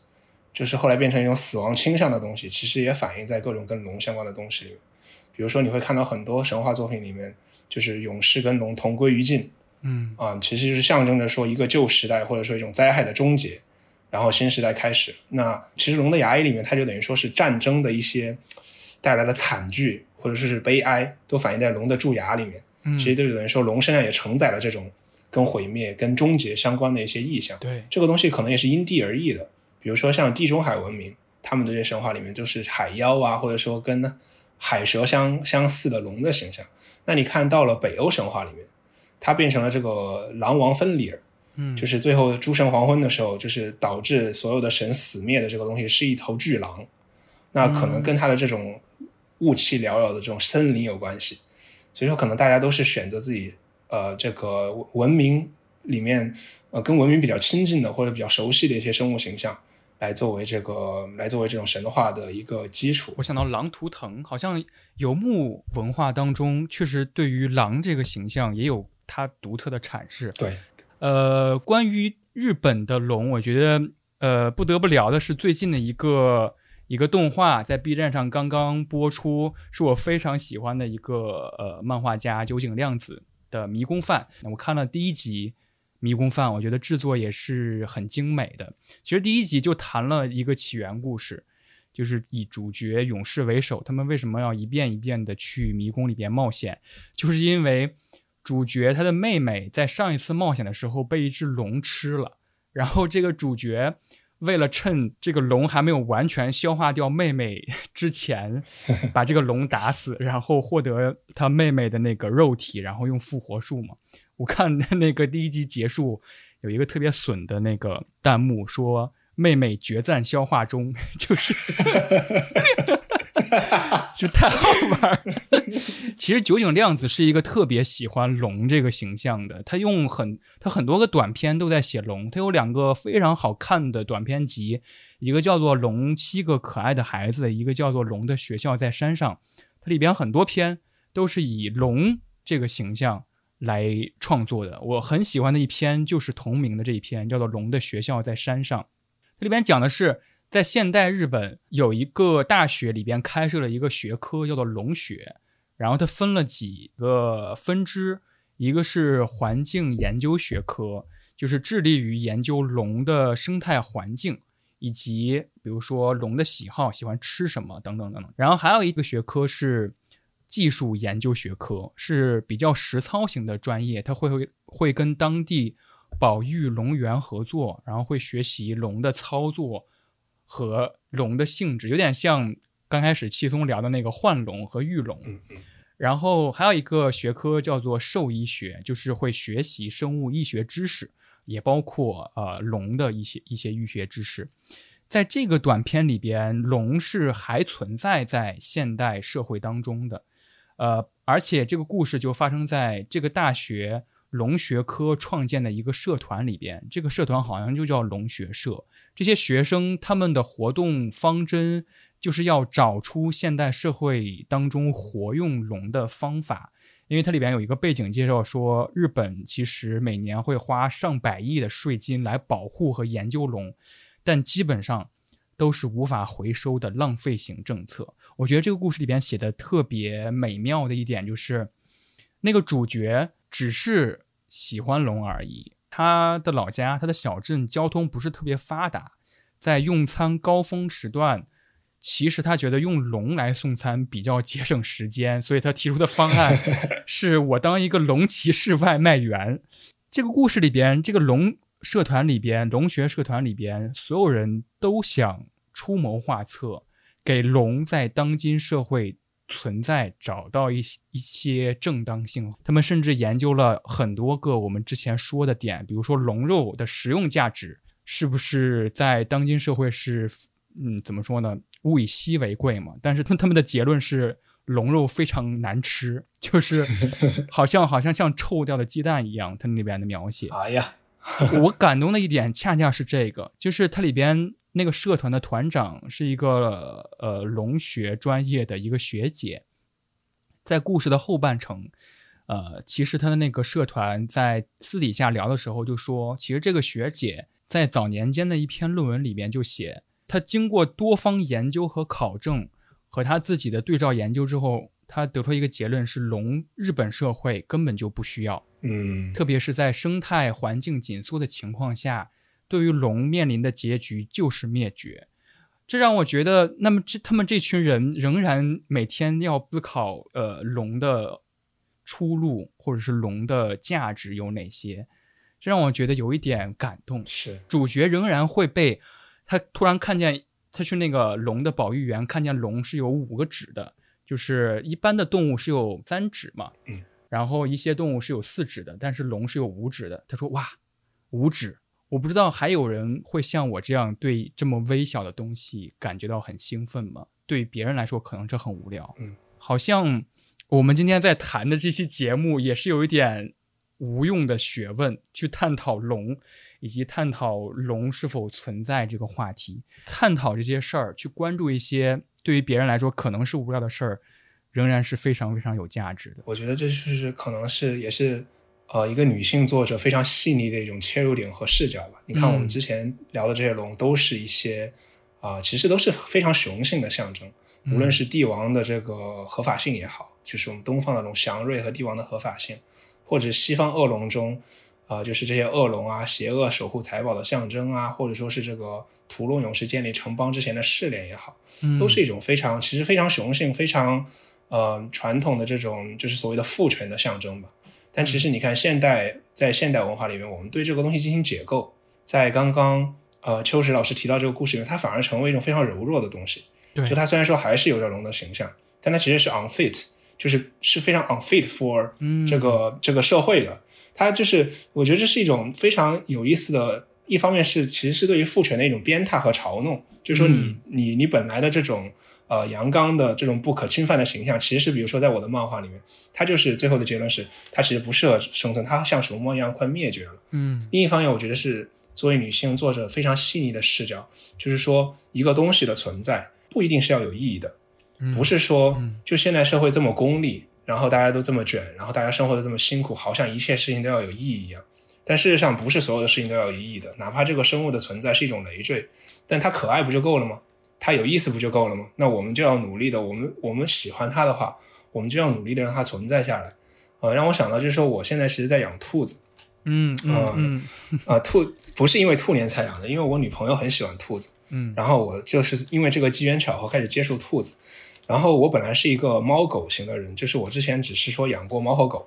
Speaker 2: 就是后来变成一种死亡倾向的东西，其实也反映在各种跟龙相关的东西里面。比如说，你会看到很多神话作品里面。就是勇士跟龙同归于尽，
Speaker 1: 嗯
Speaker 2: 啊，其实就是象征着说一个旧时代或者说一种灾害的终结，然后新时代开始。那其实龙的牙医里面，它就等于说是战争的一些带来的惨剧或者说是悲哀，都反映在龙的蛀牙里面。
Speaker 1: 嗯，
Speaker 2: 其实就等于说龙身上也承载了这种跟毁灭、跟终结相关的一些意象。
Speaker 1: 对，
Speaker 2: 这个东西可能也是因地而异的。比如说像地中海文明，他们这些神话里面就是海妖啊，或者说跟海蛇相相似的龙的形象。那你看到了北欧神话里面，它变成了这个狼王芬里尔，
Speaker 1: 嗯，
Speaker 2: 就是最后诸神黄昏的时候，就是导致所有的神死灭的这个东西是一头巨狼，那可能跟他的这种雾气缭绕的这种森林有关系，所以说可能大家都是选择自己呃这个文明里面呃跟文明比较亲近的或者比较熟悉的一些生物形象。来作为这个，来作为这种神话的一个基础。
Speaker 1: 我想到狼图腾，好像游牧文化当中确实对于狼这个形象也有它独特的阐释。
Speaker 2: 对，
Speaker 1: 呃，关于日本的龙，我觉得呃不得不聊的是最近的一个一个动画，在 B 站上刚刚播出，是我非常喜欢的一个呃漫画家酒井亮子的《迷宫饭》。我看了第一集。迷宫饭，我觉得制作也是很精美的。其实第一集就谈了一个起源故事，就是以主角勇士为首，他们为什么要一遍一遍的去迷宫里边冒险，就是因为主角他的妹妹在上一次冒险的时候被一只龙吃了，然后这个主角为了趁这个龙还没有完全消化掉妹妹 之前，把这个龙打死，然后获得他妹妹的那个肉体，然后用复活术嘛。我看那个第一集结束，有一个特别损的那个弹幕说：“妹妹决战消化中。”就是，就太好玩。其实酒井亮子是一个特别喜欢龙这个形象的，他用很他很多个短片都在写龙，他有两个非常好看的短片集，一个叫做《龙七个可爱的孩子》，一个叫做《龙的学校在山上》，它里边很多篇都是以龙这个形象。来创作的，我很喜欢的一篇就是同名的这一篇，叫做《龙的学校在山上》。这里边讲的是，在现代日本有一个大学里边开设了一个学科，叫做龙学。然后它分了几个分支，一个是环境研究学科，就是致力于研究龙的生态环境，以及比如说龙的喜好，喜欢吃什么等等等等。然后还有一个学科是。技术研究学科，是比较实操型的专业，它会会会跟当地保育龙源合作，然后会学习龙的操作和龙的性质，有点像刚开始戚松聊的那个幻龙和育龙。
Speaker 2: 嗯嗯
Speaker 1: 然后还有一个学科叫做兽医学，就是会学习生物医学知识，也包括呃龙的一些一些医学知识。在这个短片里边，龙是还存在在现代社会当中的，呃，而且这个故事就发生在这个大学龙学科创建的一个社团里边，这个社团好像就叫龙学社。这些学生他们的活动方针就是要找出现代社会当中活用龙的方法，因为它里边有一个背景介绍说，日本其实每年会花上百亿的税金来保护和研究龙，但基本上都是无法回收的浪费型政策。我觉得这个故事里边写的特别美妙的一点就是，那个主角只是喜欢龙而已。他的老家，他的小镇交通不是特别发达，在用餐高峰时段，其实他觉得用龙来送餐比较节省时间，所以他提出的方案 是我当一个龙骑士外卖员。这个故事里边，这个龙社团里边，龙学社团里边，所有人都想出谋划策，给龙在当今社会存在找到一一些正当性。他们甚至研究了很多个我们之前说的点，比如说龙肉的食用价值是不是在当今社会是，嗯，怎么说呢？物以稀为贵嘛。但是他他们的结论是。龙肉非常难吃，就是 好像好像像臭掉的鸡蛋一样，它那边的描写。
Speaker 2: 哎呀，
Speaker 1: 我感动的一点恰恰是这个，就是它里边那个社团的团长是一个呃龙学专业的一个学姐，在故事的后半程，呃，其实他的那个社团在私底下聊的时候就说，其实这个学姐在早年间的一篇论文里边就写，她经过多方研究和考证，和她自己的对照研究之后，她得出一个结论是龙日本社会根本就不需要。
Speaker 2: 嗯，
Speaker 1: 特别是在生态环境紧缩的情况下，对于龙面临的结局就是灭绝。这让我觉得，那么这他们这群人仍然每天要思考，呃，龙的出路或者是龙的价值有哪些，这让我觉得有一点感动。
Speaker 2: 是
Speaker 1: 主角仍然会被他突然看见，他去那个龙的保育园，看见龙是有五个指的，就是一般的动物是有三指嘛，
Speaker 2: 嗯，
Speaker 1: 然后一些动物是有四指的，但是龙是有五指的。他说：“哇，五指！我不知道还有人会像我这样对这么微小的东西感觉到很兴奋吗？对别人来说可能这很无聊。
Speaker 2: 嗯，
Speaker 1: 好像我们今天在谈的这期节目也是有一点无用的学问，去探讨龙以及探讨龙是否存在这个话题，探讨这些事儿，去关注一些对于别人来说可能是无聊的事儿，仍然是非常非常有价值的。
Speaker 2: 我觉得这就是可能是也是呃一个女性作者非常细腻的一种切入点和视角吧。你看我们之前聊的这些龙，都是一些啊、其实都是非常雄性的象征，无论是帝王的这个合法性也好，就是我们东方的龙祥瑞和帝王的合法性，或者西方恶龙中。啊、就是这些恶龙啊，邪恶守护财宝的象征啊，或者说是这个屠龙勇士建立城邦之前的试炼也好，
Speaker 1: 嗯
Speaker 2: 都是一种非常其实非常雄性、非常呃传统的这种就是所谓的父权的象征吧。但其实你看，现代在现代文化里面，我们对这个东西进行解构，在刚刚呃秋实老师提到这个故事里面，它反而成为一种非常柔弱的东西。
Speaker 1: 对
Speaker 2: 就它虽然说还是有着龙的形象，但它其实是 unfit，就是是非常 unfit for
Speaker 1: 嗯
Speaker 2: 这个、这个社会的。它就是我觉得这是一种非常有意思的，一方面是其实是对于父权的一种鞭挞和嘲弄，就是说你、
Speaker 1: 嗯
Speaker 2: 你你本来的这种呃阳刚的这种不可侵犯的形象，其实是比如说在我的漫画里面，它就是最后的结论是它其实不适合生存，它像熊猫一样快灭绝了。
Speaker 1: 嗯
Speaker 2: 另一方面，我觉得是作为女性作者非常细腻的视角，就是说一个东西的存在不一定是要有意义的，
Speaker 1: 嗯
Speaker 2: 不是说
Speaker 1: 嗯
Speaker 2: 就现在社会这么功利，然后大家都这么卷，然后大家生活的这么辛苦，好像一切事情都要有意义一样。但事实上，不是所有的事情都要有意义的，哪怕这个生物的存在是一种累赘，但它可爱不就够了吗？它有意思不就够了吗？那我们就要努力的，我们我们喜欢它的话，我们就要努力的让它存在下来。呃，让我想到就是说，我现在其实在养兔子，
Speaker 1: 嗯嗯嗯
Speaker 2: 啊、兔不是因为兔年才养的，因为我女朋友很喜欢兔子，
Speaker 1: 嗯
Speaker 2: 然后我就是因为这个机缘巧合开始接触兔子，然后我本来是一个猫狗型的人，就是我之前只是说养过猫和狗，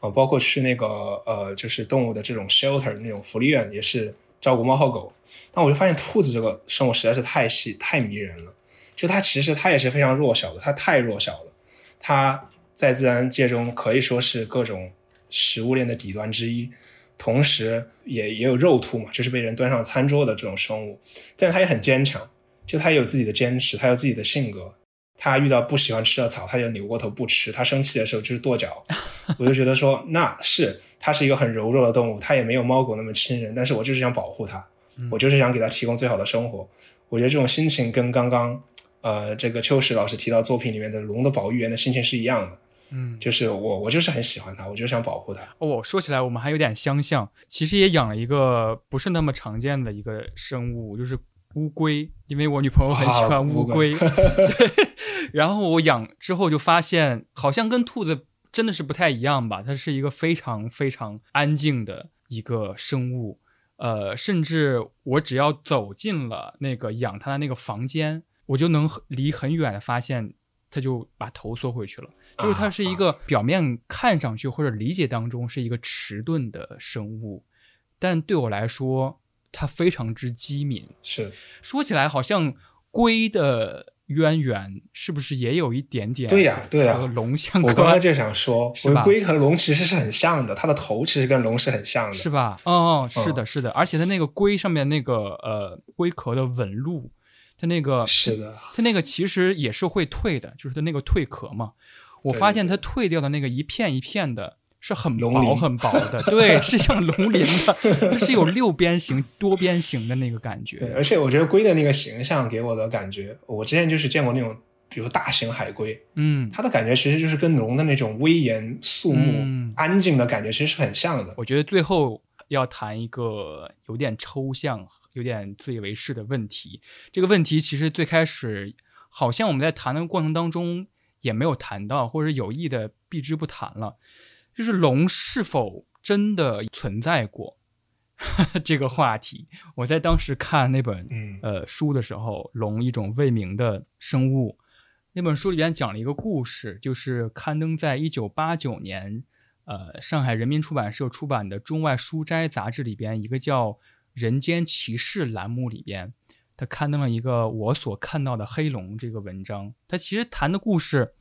Speaker 2: 啊、包括去那个呃，就是动物的这种 shelter 那种福利院也是照顾猫和狗。但我就发现兔子这个生物实在是太细太迷人了，就它其实它也是非常弱小的，它太弱小了，它在自然界中可以说是各种食物链的底端之一。同时也也有肉兔嘛，就是被人端上餐桌的这种生物，但它也很坚强，就它也有自己的坚持，它有自己的性格。它遇到不喜欢吃的草，它就扭过头不吃。它生气的时候就是跺脚。我就觉得说，那是它是一个很柔弱的动物，它也没有猫狗那么亲人，但是我就是想保护它，我就是想给它提供最好的生活。我觉得这种心情跟刚刚呃这个秋实老师提到作品里面的龙的保育员的心情是一样的。
Speaker 1: 嗯，
Speaker 2: 就是我我就是很喜欢它，我就想保护它。
Speaker 1: 哦，说起来我们还有点相像，其实也养了一个不是那么常见的一个生物，就是乌龟，因为我女朋友很喜欢乌龟。对，然后我养之后就发现，好像跟兔子真的是不太一样吧？它是一个非常非常安静的一个生物，呃，甚至我只要走进了那个养它的那个房间，我就能离很远的发现。它就把头缩回去了，就是它是一个表面看上去或者理解当中是一个迟钝的生物，但对我来说，它非常之机敏。
Speaker 2: 是
Speaker 1: 说起来，好像龟的渊源是不是也有一点点？
Speaker 2: 对呀，对呀，
Speaker 1: 和龙相关。
Speaker 2: 我刚刚就想说？龟和龙其实是很像的，它的头其实跟龙是很像的，
Speaker 1: 是吧？哦哦，是的，是的，而且它那个龟上面那个呃龟壳的纹路。它那个
Speaker 2: 是的，
Speaker 1: 它那个其实也是会退的，就是它那个蜕壳嘛。我发现它退掉的那个一片一片的，是很薄很薄的，对，是像龙鳞的，它是有六边形、多边形的那个感觉。
Speaker 2: 对，而且我觉得龟的那个形象给我的感觉，我之前就是见过那种，比如大型海龟，
Speaker 1: 嗯，
Speaker 2: 它的感觉其实就是跟龙的那种威严肃穆、安静的感觉，其实是很像的。
Speaker 1: 我觉得最后。要谈一个有点抽象、有点自以为是的问题。这个问题其实最开始好像我们在谈的过程当中也没有谈到，或者有意的避之不谈了。就是龙是否真的存在过 这个话题？我在当时看那本呃书的时候，《龙：一种未明的生物》那本书里边讲了一个故事，就是刊登在一九八九年。呃，上海人民出版社出版的《中外书斋》杂志里边，一个叫《人间奇事》栏目里边，他刊登了一个我所看到的黑龙这个文章。他其实谈的故事，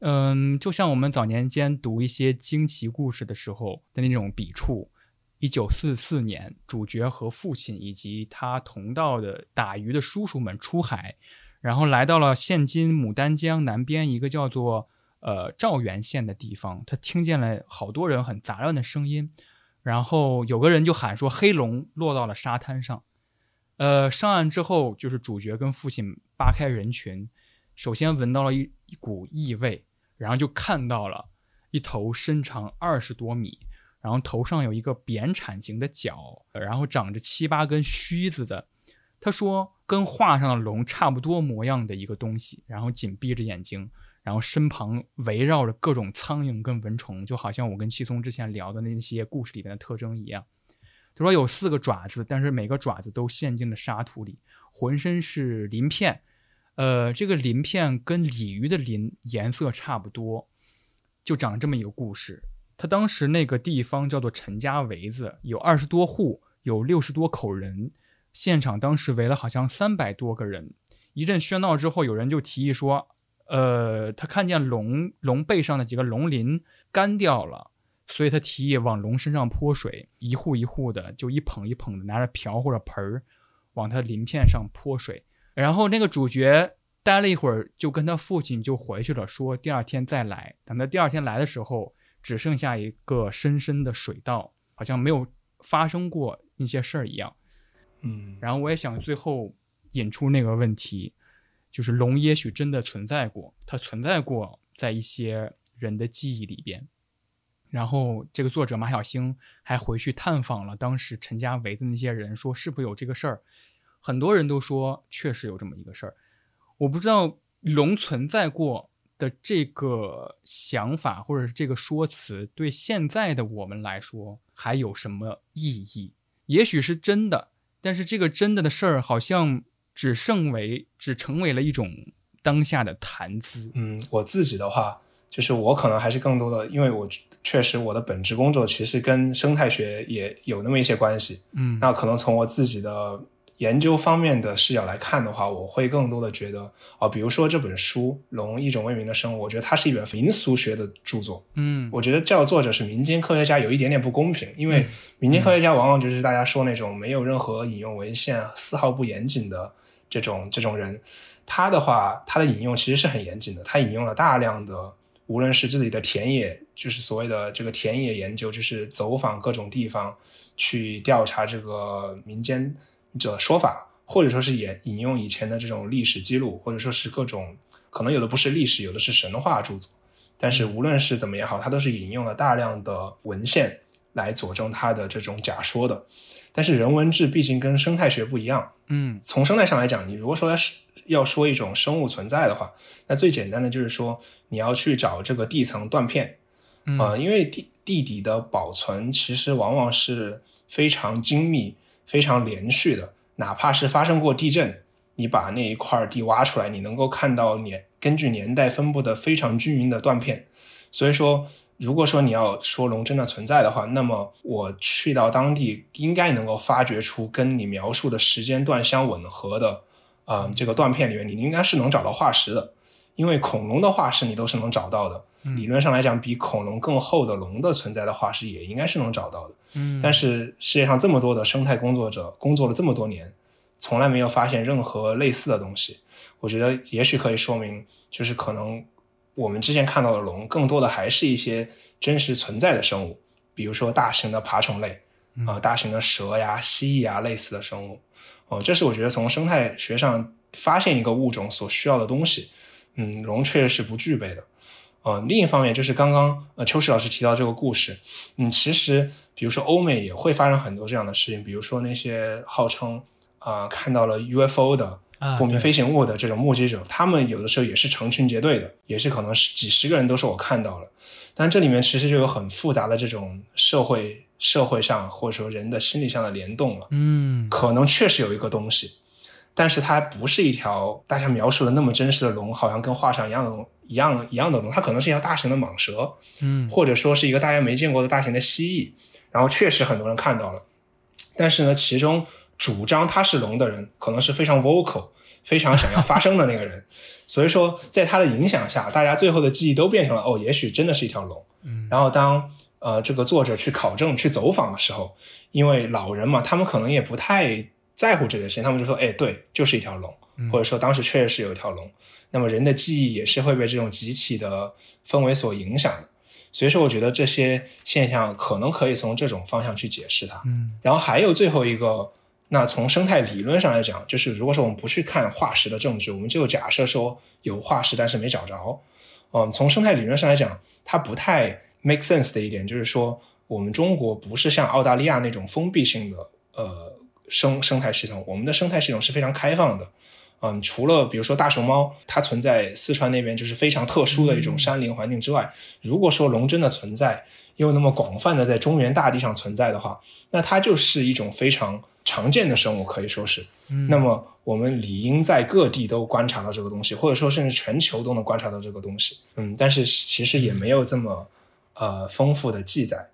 Speaker 1: 嗯，就像我们早年间读一些惊奇故事的时候的那种笔触。一九四四年，主角和父亲以及他同道的打鱼的叔叔们出海，然后来到了现今牡丹江南边一个叫做。呃，赵源县的地方，他听见了好多人很杂乱的声音，然后有个人就喊说：“黑龙落到了沙滩上。”呃，上岸之后，就是主角跟父亲扒开人群，首先闻到了一一股异味，然后就看到了一头身长二十多米，然后头上有一个扁铲形的角，然后长着七八根须子的，他说跟画上的龙差不多模样的一个东西，然后紧闭着眼睛。然后身旁围绕着各种苍蝇跟蚊虫，就好像我跟七松之前聊的那些故事里面的特征一样。他说有四个爪子，但是每个爪子都陷进了沙土里，浑身是鳞片。呃，这个鳞片跟鲤鱼的鳞颜色差不多，就讲这么一个故事。他当时那个地方叫做陈家围子，有二十多户，有六十多口人，现场当时围了好像三百多个人。一阵喧闹之后，有人就提议说。呃，他看见龙龙背上的几个龙鳞干掉了，所以他提议往龙身上泼水，一户一户的就一捧一捧的拿着瓢或者盆儿往他鳞片上泼水。然后那个主角待了一会儿，就跟他父亲就回去了，说第二天再来。等他第二天来的时候，只剩下一个深深的水道，好像没有发生过那些事儿一样。
Speaker 2: 嗯，
Speaker 1: 然后我也想最后引出那个问题。就是龙也许真的存在过，它存在过在一些人的记忆里边。然后这个作者马小星还回去探访了当时陈家围的那些人，说是不是有这个事儿？很多人都说确实有这么一个事儿。我不知道龙存在过的这个想法或者是这个说辞对现在的我们来说还有什么意义？也许是真的，但是这个真的的事儿好像。只剩为只成为了一种当下的谈资？
Speaker 2: 嗯，我自己的话，就是我可能还是更多的，因为我确实我的本职工作其实跟生态学也有那么一些关系。
Speaker 1: 嗯，
Speaker 2: 那可能从我自己的研究方面的视角来看的话，我会更多的觉得啊、比如说这本书《龙：一种未明的生物》，我觉得它是一本民俗学的著作。
Speaker 1: 嗯
Speaker 2: 我觉得叫作者是民间科学家有一点点不公平，因为民间科学家往往就是大家说那种没有任何引用文献、丝毫不严谨的这种这种人。他的话，他的引用其实是很严谨的，他引用了大量的，无论是自己的田野，就是所谓的这个田野研究，就是走访各种地方去调查这个民间的说法，或者说是引引用以前的这种历史记录，或者说是各种可能有的不是历史，有的是神话著作。但是无论是怎么也好，他都是引用了大量的文献来佐证他的这种假说的。但是人文志毕竟跟生态学不一样，
Speaker 1: 嗯
Speaker 2: 从生态上来讲，你如果说要是要说一种生物存在的话，那最简单的就是说你要去找这个地层断片，
Speaker 1: 嗯
Speaker 2: 呃，因为地地底的保存其实往往是非常精密、非常连续的，哪怕是发生过地震，你把那一块地挖出来，你能够看到年根据年代分布的非常均匀的断片。所以说，如果说你要说龙真的存在的话，那么我去到当地应该能够发掘出跟你描述的时间段相吻合的，呃，这个断片里面，你应该是能找到化石的。因为恐龙的化石你都是能找到的，理论上来讲，比恐龙更厚的龙的存在的化石也应该是能找到的。
Speaker 1: 嗯，
Speaker 2: 但是世界上这么多的生态工作者工作了这么多年，从来没有发现任何类似的东西。我觉得也许可以说明，就是可能我们之前看到的龙，更多的还是一些真实存在的生物，比如说大型的爬虫类啊、大型的蛇呀、蜥蜴啊类似的生物。哦、这是我觉得从生态学上发现一个物种所需要的东西。嗯，龙确实是不具备的。呃，另一方面就是刚刚呃秋实老师提到这个故事，嗯，其实比如说欧美也会发生很多这样的事情，比如说那些号称啊、看到了 UFO 的
Speaker 1: 啊
Speaker 2: 不明飞行物的这种目击者，他们有的时候也是成群结队的，也是可能是几十个人都是我看到了，但这里面其实就有很复杂的这种社会社会上或者说人的心理上的联动了。
Speaker 1: 嗯。
Speaker 2: 可能确实有一个东西，但是它不是一条大家描述的那么真实的龙，好像跟画上一样的龙一样一样的龙，它可能是一条大型的蟒蛇，
Speaker 1: 嗯
Speaker 2: 或者说是一个大家没见过的大型的蜥蜴，然后确实很多人看到了，但是呢，其中主张它是龙的人，可能是非常 vocal、非常想要发声的那个人，所以说在他的影响下，大家最后的记忆都变成了哦，也许真的是一条龙。
Speaker 1: 嗯
Speaker 2: 然后当呃这个作者去考证、去走访的时候，因为老人嘛，他们可能也不太在乎这件事情，他们就说：“哎，对，就是一条龙。”或者说当时确实是有一条龙。那么人的记忆也是会被这种集体的氛围所影响的。所以说，我觉得这些现象可能可以从这种方向去解释它。
Speaker 1: 嗯
Speaker 2: 然后还有最后一个，那从生态理论上来讲，就是如果说我们不去看化石的证据，我们就假设说有化石，但是没找着。嗯，从生态理论上来讲，它不太 make sense 的一点就是说，我们中国不是像澳大利亚那种封闭性的呃生生态系统，我们的生态系统是非常开放的。嗯，除了比如说大熊猫，它存在四川那边就是非常特殊的一种山林环境之外，如果说龙真的存在，又那么广泛的在中原大地上存在的话，那它就是一种非常常见的生物，可以说是。
Speaker 1: 嗯
Speaker 2: 那么我们理应在各地都观察到这个东西，或者说甚至全球都能观察到这个东西。嗯，但是其实也没有这么呃丰富的记载。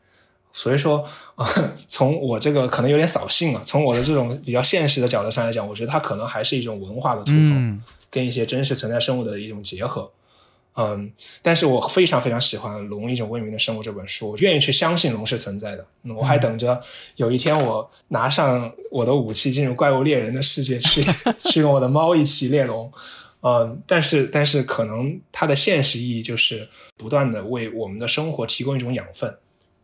Speaker 2: 所以说，呃，从我这个可能有点扫兴了，从我的这种比较现实的角度上来讲，我觉得它可能还是一种文化的图腾。
Speaker 1: 嗯
Speaker 2: 跟一些真实存在生物的一种结合。嗯，但是我非常非常喜欢《龙：一种未明的生物》这本书，我愿意去相信龙是存在的。嗯我还等着有一天我拿上我的武器进入怪物猎人的世界去，去跟我的猫一起猎龙。嗯，但是但是可能它的现实意义就是不断的为我们的生活提供一种养分，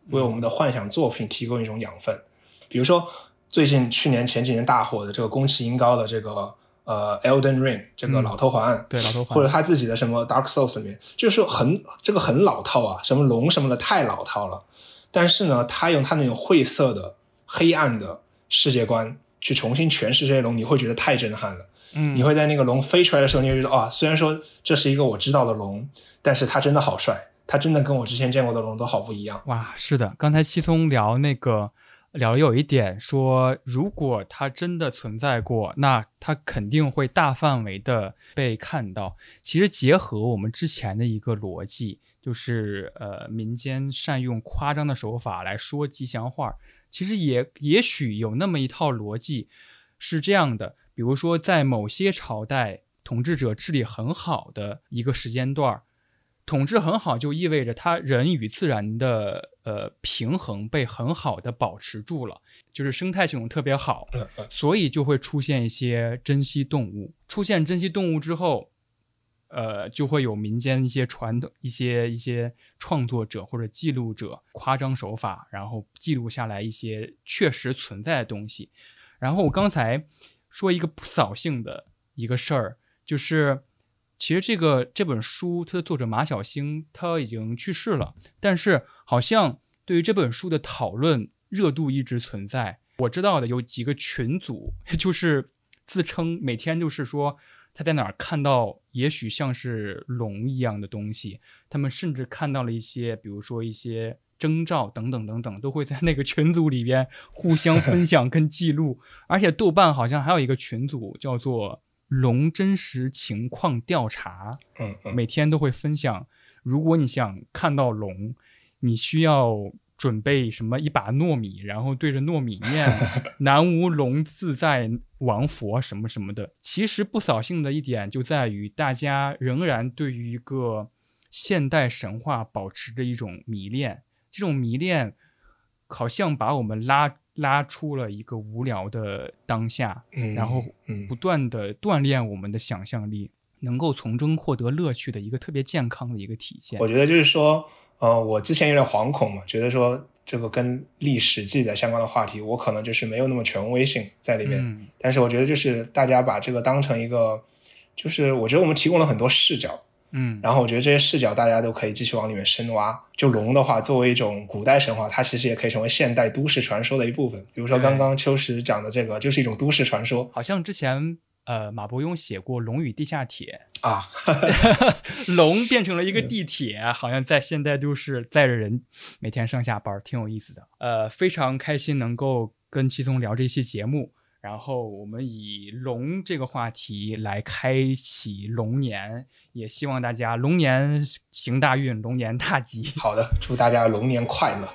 Speaker 2: 为我们的幻想作品提供一种养分。比如说最近去年前几年大火的这个宫崎英高的这个呃《Elden Ring》这个
Speaker 1: 嗯
Speaker 2: 老头环，
Speaker 1: 对老头环
Speaker 2: 或者他自己的什么《Dark Souls》里面，就是说很这个很老套啊，什么龙什么的太老套了。但是呢，他用他那种晦涩的、黑暗的世界观去重新诠释这些龙，你会觉得太震撼了。
Speaker 1: 嗯，
Speaker 2: 你会在那个龙飞出来的时候，你会觉得啊，虽然说这是一个我知道的龙，但是它真的好帅，它真的跟我之前见过的龙都好不一样。
Speaker 1: 哇，是的，刚才七聪聊那个聊有一点说，如果它真的存在过，那它肯定会大范围的被看到。其实结合我们之前的一个逻辑，就是呃，民间善用夸张的手法来说吉祥话，其实也也许有那么一套逻辑是这样的。比如说，在某些朝代，统治者治理很好的一个时间段儿。统治很好，就意味着他人与自然的呃平衡被很好的保持住了，就是生态系统特别好，所以就会出现一些珍稀动物。出现珍稀动物之后，呃，就会有民间一些传统、一些一些创作者或者记录者夸张手法，然后记录下来一些确实存在的东西。然后我刚才说一个不扫兴的一个事儿，就是。其实这个这本书，它的作者马晓星他已经去世了，但是好像对于这本书的讨论热度一直存在。我知道的有几个群组，就是自称每天就是说他在哪儿看到也许像是龙一样的东西，他们甚至看到了一些，比如说一些征兆等等等等，都会在那个群组里边互相分享跟记录。而且豆瓣好像还有一个群组叫做。龙真实情况调查，
Speaker 2: 嗯嗯，
Speaker 1: 每天都会分享。如果你想看到龙，你需要准备什么？一把糯米，然后对着糯米念 “南无龙自在王佛”什么什么的。其实不扫兴的一点就在于，大家仍然对于一个现代神话保持着一种迷恋。这种迷恋，好像把我们拉。拉出了一个无聊的当下，然后不断的锻炼我们的想象力，能够从中获得乐趣的一个特别健康的一个体现。
Speaker 2: 我觉得就是说，呃，我之前有点惶恐嘛，觉得说这个跟历史记载相关的话题，我可能就是没有那么权威性在里面。但是我觉得就是大家把这个当成一个，就是我觉得我们提供了很多视角。
Speaker 1: 嗯，
Speaker 2: 然后我觉得这些视角大家都可以继续往里面深挖。就龙的话，作为一种古代神话，它其实也可以成为现代都市传说的一部分。比如说刚刚秋实讲的这个，就是一种都市传说。
Speaker 1: 好像之前呃马伯庸写过《龙与地下铁》
Speaker 2: 啊，
Speaker 1: 龙变成了一个地铁，好像在现代都市载着人每天上下班，挺有意思的。呃，非常开心能够跟七松聊这期节目。然后我们以龙这个话题来开启龙年，也希望大家龙年行大运，龙年大吉。
Speaker 2: 好的，祝大家龙年快乐。